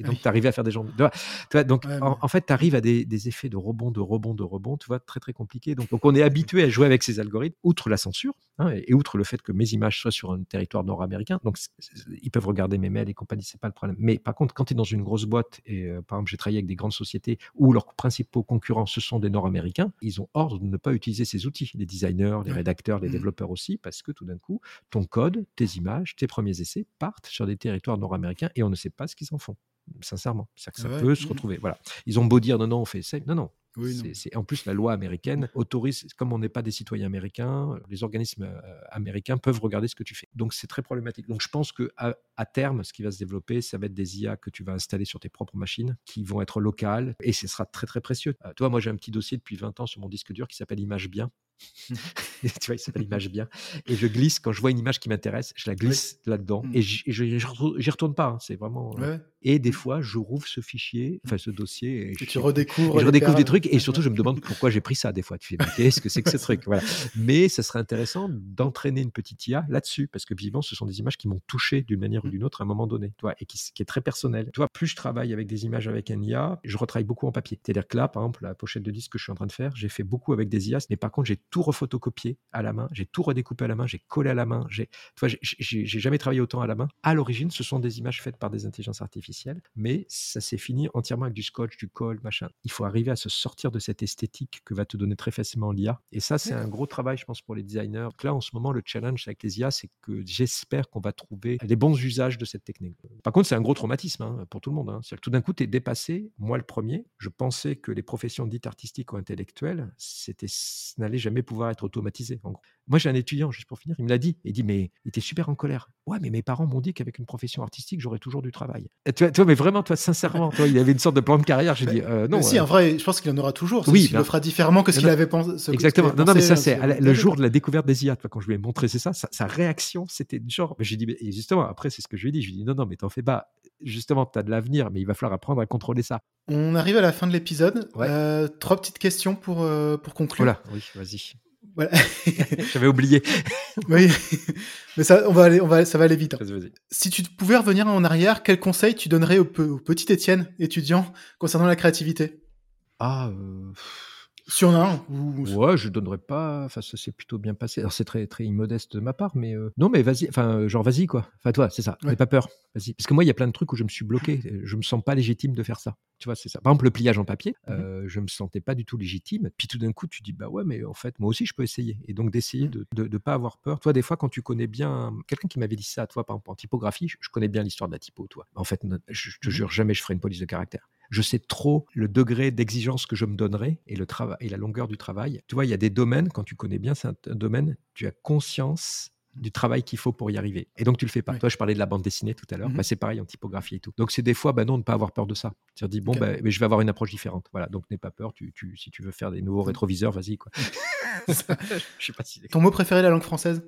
Et donc, Oui. tu arrives à faire des gens. Tu vois, tu vois, donc, Ouais, en, fait, tu arrives à des, des effets de rebond, de rebond, de rebond, tu vois, très, très compliqué. Donc, donc on est habitué à jouer avec ces algorithmes, outre la censure, hein, et, et outre le fait que mes images soient sur un territoire nord-américain. Donc, ils peuvent regarder mes mails et compagnie, c'est pas le problème. Mais par contre, quand tu es dans une grosse boîte, et euh, par exemple, j'ai travaillé avec des grandes sociétés où leurs principaux concurrents, ce sont des nord-américains, ils ont ordre de ne pas utiliser ces outils, les designers, les rédacteurs, les Mhm. développeurs aussi, parce que tout d'un coup, ton code, tes images, tes premiers essais partent sur des territoires nord-américains et on ne sait pas ce qu'ils en font. Sincèrement, c'est que ça ouais. peut se retrouver. Voilà, ils ont beau dire non, non, on fait ça. Non, non. Oui, en plus, la loi américaine autorise, comme on n'est pas des citoyens américains, les organismes euh, américains peuvent regarder ce que tu fais. Donc, c'est très problématique. Donc, je pense que à, à terme, ce qui va se développer, ça va être des IA que tu vas installer sur tes propres machines, qui vont être locales, et ce sera très, très précieux. Euh, toi, moi, j'ai un petit dossier depuis 20 ans sur mon disque dur qui s'appelle Image Bien. Et tu vois, il s'appelle Image Bien. Et je glisse, quand je vois une image qui m'intéresse, je la glisse là-dedans. Mm. Et j'y retourne- retourne pas. hein. C'est vraiment. euh. Et des fois, je rouvre ce fichier, enfin ce dossier. Et, Et je tu redécouvres. et je redécouvre des trucs et surtout je me demande pourquoi j'ai pris ça des fois. Tu fais qu'est-ce que c'est que ce truc? Voilà. Mais ça serait intéressant d'entraîner une petite IA là-dessus parce que vivant ce sont des images qui m'ont touché d'une manière ou d'une autre à un moment donné, tu vois, et qui, qui est très personnel. Tu vois, plus je travaille avec des images avec un IA, je retravaille beaucoup en papier. C'est-à-dire que là, par exemple, la pochette de disque que je suis en train de faire, j'ai fait beaucoup avec des IA, mais par contre j'ai tout refotocopié à la main, j'ai tout redécoupé à la main, j'ai collé à la main, j'ai, j'ai- j'ai j'ai jamais travaillé autant à la main. À l'origine, ce sont des images faites par des intelligences artificielles, mais ça s'est fini entièrement avec du scotch, du colle, machin. Il faut arriver à se sortir de cette esthétique que va te donner très facilement l'IA. Et ça, c'est un gros travail, je pense, pour les designers. Donc là, en ce moment, le challenge avec les IA, c'est que j'espère qu'on va trouver les bons usages de cette technique. Par contre, c'est un gros traumatisme hein, pour tout le monde. hein. C'est-à-dire que tout d'un coup, tu es dépassé. Moi, le premier, je pensais que les professions dites artistiques ou intellectuelles, c'était, ça n'allait jamais pouvoir être automatisé. En gros. Moi, j'ai un étudiant, juste pour finir, il me l'a dit. Il dit, mais il était super en colère. Ouais, mais mes parents m'ont dit qu'avec une profession artistique, j'aurais toujours du travail. Et vois, mais vraiment, toi, sincèrement, toi, il avait une sorte de plan de carrière. J'ai dit, euh, non. Mais si, euh, en vrai, je pense qu'il en aura toujours. Oui, il ben- le fera différemment que ce qu'il avait pensé. Exactement. Non, non, mais ça, pensé, c'est le jour de la découverte des IA. tu vois, quand je lui ai montré c'est ça, sa, sa réaction, c'était genre. J'ai dit, mais- et justement, après, c'est ce que je lui ai dit. Je lui ai dit, non, non, mais t'en fais pas. Justement, tu as de l'avenir, mais il va falloir apprendre à contrôler ça. On arrive à la fin de l'épisode. Ouais. Euh, trois petites questions pour, euh, pour conclure. Voilà, oui, vas-y. Voilà. J'avais oublié. oui, mais ça, on va aller, on va, ça va aller vite. hein. Si tu pouvais revenir en arrière, quel conseil tu donnerais au, au petit Étienne, étudiant, concernant la créativité? Ah, euh, Si on a un. ou- ouais, je donnerais pas. Enfin, ça s'est plutôt bien passé. Alors, c'est très, très immodeste de ma part, mais euh, non, mais vas-y. Enfin, euh, genre, vas-y, quoi. Enfin, toi, c'est ça. Ouais. N'aie pas peur. Vas-y. Parce que moi, il y a plein de trucs où je me suis bloqué. Je me sens pas légitime de faire ça. Tu vois, c'est ça. Par exemple, le pliage en papier, euh, je me sentais pas du tout légitime. Puis tout d'un coup, tu dis, bah ouais, mais en fait, moi aussi, je peux essayer. Et donc, d'essayer de ne pas avoir peur. Toi, des fois, quand tu connais bien. Quelqu'un qui m'avait dit ça, toi, par exemple, en typographie, je, je connais bien l'histoire de la typo, toi. En fait, je, je te Mhm. jure, jamais je ferai une police de caractère je sais trop le degré d'exigence que je me donnerai et le travail et la longueur du travail. Tu vois, il y a des domaines quand tu connais bien c'est un, domaine, tu as conscience du travail qu'il faut pour y arriver. Et donc tu le fais pas. Oui. Toi, je parlais de la bande dessinée tout à l'heure. Mhm. Bah, c'est pareil en typographie et tout. Donc c'est des fois, bah non, ne pas avoir peur de ça. Tu dis bon, bah, mais je vais avoir une approche différente. Voilà. Donc n'aie pas peur. Tu, tu, si tu veux faire des nouveaux rétroviseurs, vas-y quoi. je sais pas si. Ton mot préféré, la langue française?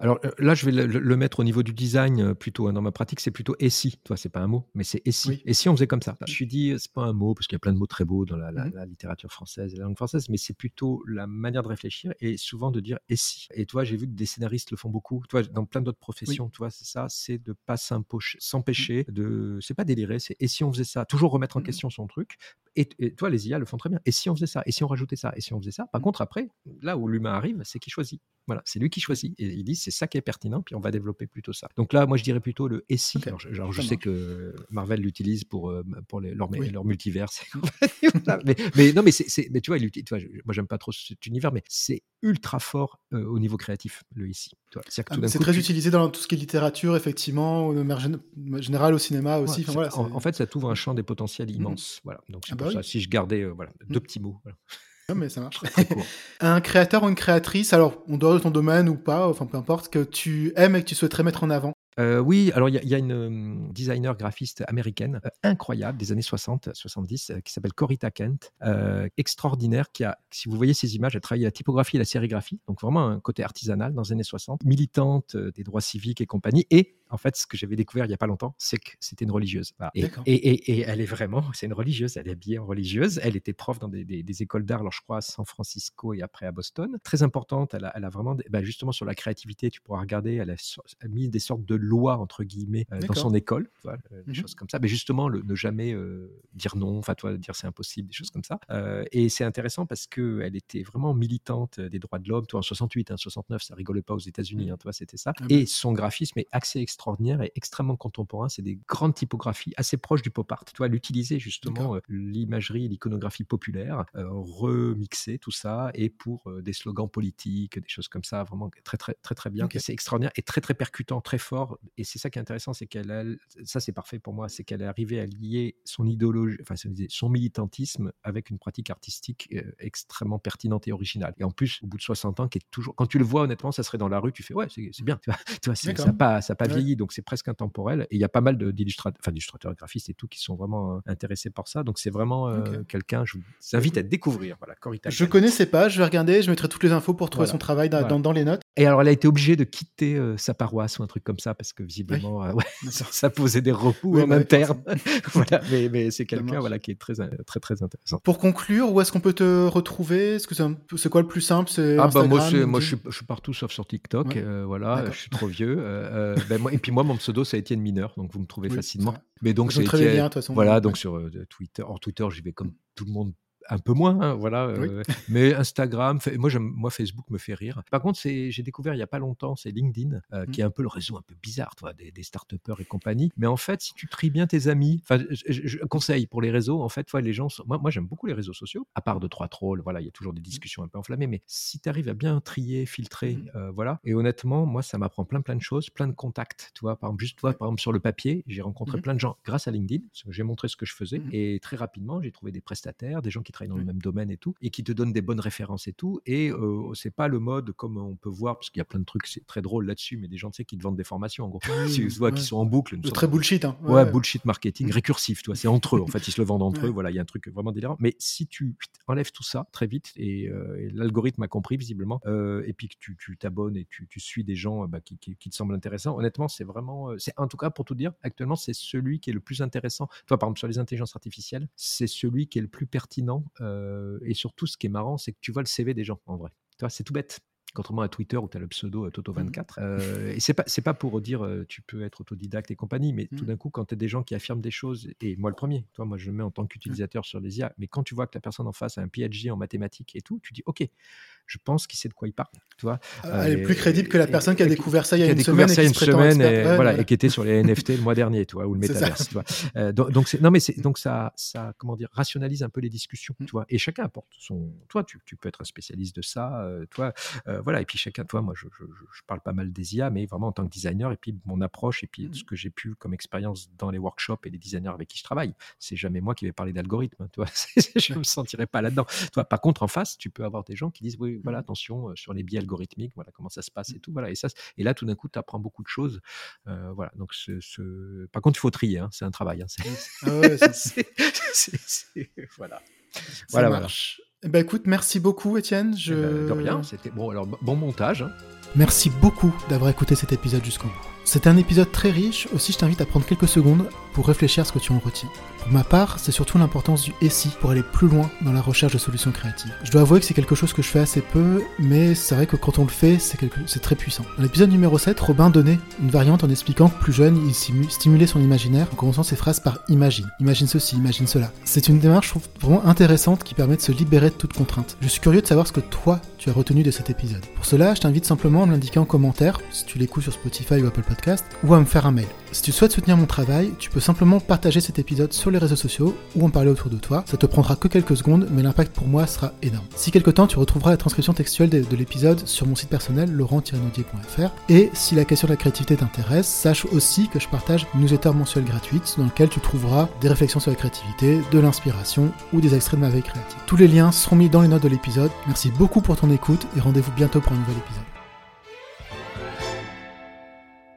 Alors euh, là, je vais le, mettre au niveau du design euh, plutôt. hein. Dans ma pratique, c'est plutôt et si. Toi, c'est pas un mot, mais c'est et si. Oui. Et si on faisait comme ça Je suis dit, c'est pas un mot parce qu'il y a plein de mots très beaux dans la, la- la littérature française et la langue française, mais c'est plutôt la manière de réfléchir et souvent de dire et si. Et toi, j'ai vu que des scénaristes le font beaucoup. Toi, dans plein d'autres professions, tu vois, c'est ça, c'est de pas s'empocher- s'empêcher de. C'est pas délirer, c'est et si on faisait ça Toujours remettre en Mhm. question son truc Et, et toi, les IA le font très bien. Et si on faisait ça? Et si on rajoutait ça? Et si on faisait ça? Par Mm. contre, après, là où l'humain arrive, c'est qu'il choisit. Voilà, c'est lui qui choisit. Et il dit, c'est ça qui est pertinent, puis on va développer plutôt ça. Donc là, moi, je dirais plutôt le et si. Alors, je, alors, je sais que Marvel l'utilise pour, euh, pour les- leur, Oui. leur multivers. mais, mais non, mais, c'est, mais tu vois, il utilise- tu vois, je- moi, j'aime pas trop cet univers, mais c'est ultra fort euh, au niveau créatif, le ici. Ah, C'est très tu- utilisé dans tout ce qui est littérature, effectivement, de manière gén- générale au cinéma aussi. Ouais, Enfin, ça- voilà, en, fait, ça t'ouvre un champ des potentiels Mhm. immenses. Voilà. Donc Ah bah oui. ça. Si je gardais euh, voilà, deux Mhm. petits mots, voilà. Ouais, mais ça marche. Un créateur ou une créatrice, alors on dehors de ton domaine ou pas, enfin peu importe, que tu aimes et que tu souhaiterais mettre en avant? Euh, oui, alors il y, a- il y a une euh, designer graphiste américaine euh, incroyable des années 60, 70 euh, qui s'appelle Corita Kent, euh, extraordinaire, qui a, si vous voyez ces images, elle travaille la typographie et la sérigraphie, donc vraiment un côté artisanal dans les années 60, militante des droits civiques et compagnie. Et en fait, ce que j'avais découvert il y a pas longtemps, c'est que c'était une religieuse. Voilà. Et, D'accord. et, et- et elle est vraiment, c'est une religieuse, elle est habillée en religieuse. Elle était prof dans des, des- des écoles d'art, alors je crois à San Francisco et après à Boston. Très importante, elle a, elle a vraiment, des- bah, justement sur la créativité, tu pourras regarder, elle a, elle a mis des sortes de lois entre guillemets euh, dans son école, euh, des Mhm. choses comme ça. Mais justement, le, ne jamais euh, dire non, enfin toi, dire c'est impossible, des choses comme ça. Et c'est intéressant parce que elle était vraiment militante des droits de l'homme. Toi en 68, hein, 69, ça rigolait pas aux États-Unis, hein, toi c'était ça. Ah bah. Et son graphisme est assez extraordinaire et extrêmement contemporain. C'est des grandes typographies assez proches du pop art. Tu vois, elle utilisait justement l'imagerie l'iconographie populaire, remixer tout ça et pour des slogans politiques, des choses comme ça, vraiment très très très très bien. C'est extraordinaire et très très percutant, très fort. Et c'est ça qui est intéressant, c'est qu'elle, a- ça c'est parfait pour moi, c'est qu'elle est arrivée à lier son idéologie, enfin son militantisme avec une pratique artistique euh, extrêmement pertinente et originale. Et en plus, au bout de 60 ans, qui est toujours, quand tu le vois honnêtement, ça serait dans la rue, tu fais ouais, c'est bien, tu vois, tu ça n'a pas, ça a pas Ouais. vieilli, donc c'est presque intemporel. Et il y a pas mal d'illustrateurs, enfin d'illustrateurs graphistes et tout qui sont vraiment euh, intéressés par ça. Donc c'est vraiment euh, quelqu'un, je vous invite à découvrir. Voilà, Corita Je connaissais pas, je vais regarder, je mettrai toutes les infos pour trouver Voilà. son travail dans, Voilà. dans- dans les notes. Et alors, elle a été obligée de quitter sa paroisse ou un truc comme ça parce que visiblement, euh, ouais, ça, posait des remous Oui, en bah, interne. voilà, mais, mais c'est quelqu'un voilà, qui est très, très, très intéressant. Pour conclure, où est-ce qu'on peut te retrouver? Est-ce que c'est quoi le plus simple? Ah bah moi, je, suis, LinkedIn je suis partout sauf sur TikTok, Ouais. euh, voilà, je suis trop vieux. euh, ben moi- et puis moi, mon pseudo, c'est Étienne Mineur, donc vous me trouvez Oui, facilement. Mais donc, c'est trouvais Étienne- bien, de toute façon. Voilà, donc sur Twitter, hors Twitter, j'y vais comme tout le monde un peu moins, hein, voilà. Oui. euh, mais Instagram, moi, j'aime- moi Facebook me fait rire. Par contre, c'est, j'ai découvert il y a pas longtemps, c'est LinkedIn, euh, Mm. qui est un peu le réseau un peu bizarre, toi, des, des start-upers et compagnie. Mais en fait, si tu tries bien tes amis, enfin, je, conseille pour les réseaux, en fait, toi, les gens, sont- moi, moi j'aime beaucoup les réseaux sociaux, à part de trois trolls, voilà, il y a toujours des discussions un peu enflammées, mais si tu arrives à bien trier, filtrer, Mm. euh, voilà. Et honnêtement, moi, ça m'apprend plein, plein de choses, plein de contacts, tu vois. Par exemple, juste toi, par exemple, sur le papier, j'ai rencontré plein de gens grâce à LinkedIn, j'ai montré ce que je faisais, et très rapidement, j'ai trouvé des prestataires, des gens qui travaillent dans le même domaine et tout, et qui te donnent des bonnes références et tout. Et euh, c'est pas le mode comme on peut voir, parce qu'il y a plein de trucs, c'est très drôle là-dessus, mais des gens, tu sais, qui te vendent des formations, en gros. Oui, tu vois, ouais. qui sont en boucle. une sorte très de- bullshit. Hein. Ouais, bullshit marketing récursif, tu vois, c'est entre eux. En fait, ils se le vendent entre Ouais. eux. Voilà, il y a un truc vraiment délirant. Mais si tu enlèves tout ça très vite et, euh, et l'algorithme a compris visiblement, euh, et puis que tu t'abonnes et tu, tu suis des gens bah, qui, qui- qui te semblent intéressants, honnêtement, c'est vraiment, c'est en tout cas pour tout dire, actuellement, c'est celui qui est le plus intéressant. Toi, par exemple, sur les intelligences artificielles, c'est celui qui est le plus pertinent. Euh, et surtout, ce qui est marrant, c'est que tu vois le CV des gens en vrai. Tu vois, c'est tout bête. Contrairement à Twitter où tu as le pseudo euh, Toto24. Euh, et c'est pas, c'est pas pour dire euh, tu peux être autodidacte et compagnie, mais tout Mhm. d'un coup, quand tu as des gens qui affirment des choses, et moi le premier, toi, moi je le mets en tant qu'utilisateur sur les IA, mais quand tu vois que la personne en face a un PhD en mathématiques et tout, tu dis ok, je pense qu'il sait de quoi il parle. Tu vois Elle est Euh, plus crédible que la et- personne qui a découvert ça il y a qui a une découvert semaine ça et qui se semaine expert. et, Ouais, voilà, et qui était sur les NFT le mois dernier, tu vois, ou le métaverse, tu vois. Euh, donc, donc non mais donc ça, ça, comment dire, rationalise un peu les discussions, Mm. tu vois. Et chacun apporte son. Toi, tu, tu peux être un spécialiste de ça, euh, toi, euh, voilà. Et puis chacun, toi, moi, je, je, je- je parle pas mal des IA, mais vraiment en tant que designer, et puis mon approche, et puis Mm. ce que j'ai pu comme expérience dans les workshops et les designers avec qui je travaille, c'est jamais moi qui vais parler d'algorithme, hein, tu vois. je me sentirais pas là-dedans. Toi, par contre, en face, tu peux avoir des gens qui disent, oui, voilà, Mm. attention sur les biais algorithmiques, voilà comment ça se passe et tout, voilà. Et ça, et là, tout d'un coup, tu apprends beaucoup de choses. Euh, voilà. Donc, ce, ce- par contre, il faut trier. hein, c'est un travail. hein, Ah ouais, voilà. ça Voilà, voilà. marche. Eh ben, écoute, merci beaucoup, Étienne. Je... Eh ben, de rien. C'était bon. Alors, bon montage. hein. Merci beaucoup d'avoir écouté cet épisode jusqu'au bout. C'est un épisode très riche, aussi je t'invite à prendre quelques secondes pour réfléchir à ce que tu en retiens. Pour ma part, c'est surtout l'importance du SI pour aller plus loin dans la recherche de solutions créatives. Je dois avouer que c'est quelque chose que je fais assez peu, mais c'est vrai que quand on le fait, c'est très puissant. Dans l'épisode numéro 7, Robin donnait une variante en expliquant que plus jeune, il stimulait son imaginaire en commençant ses phrases par imagine. Imagine ceci, imagine cela. C'est une démarche, vraiment intéressante qui permet de se libérer de toute contrainte. Je suis curieux de savoir ce que toi, tu as retenu de cet épisode. Pour cela, je t'invite simplement à me l'indiquer en commentaire, si tu l'écoutes sur Spotify ou Apple Podcast, ou à me faire un mail. Si tu souhaites soutenir mon travail, tu peux simplement partager cet épisode sur les réseaux sociaux ou en parler autour de toi. Ça te prendra que quelques secondes, mais l'impact pour moi sera énorme. Si quelque temps, tu retrouveras la transcription textuelle de, l'épisode sur mon site personnel laurent-naudier.fr. Et si la question de la créativité t'intéresse, sache aussi que je partage une newsletter mensuelle gratuite dans laquelle tu trouveras des réflexions sur la créativité, de l'inspiration ou des extraits de ma veille créative. Tous les liens seront mis dans les notes de l'épisode. Merci beaucoup pour ton écoute et rendez-vous bientôt pour un nouvel épisode.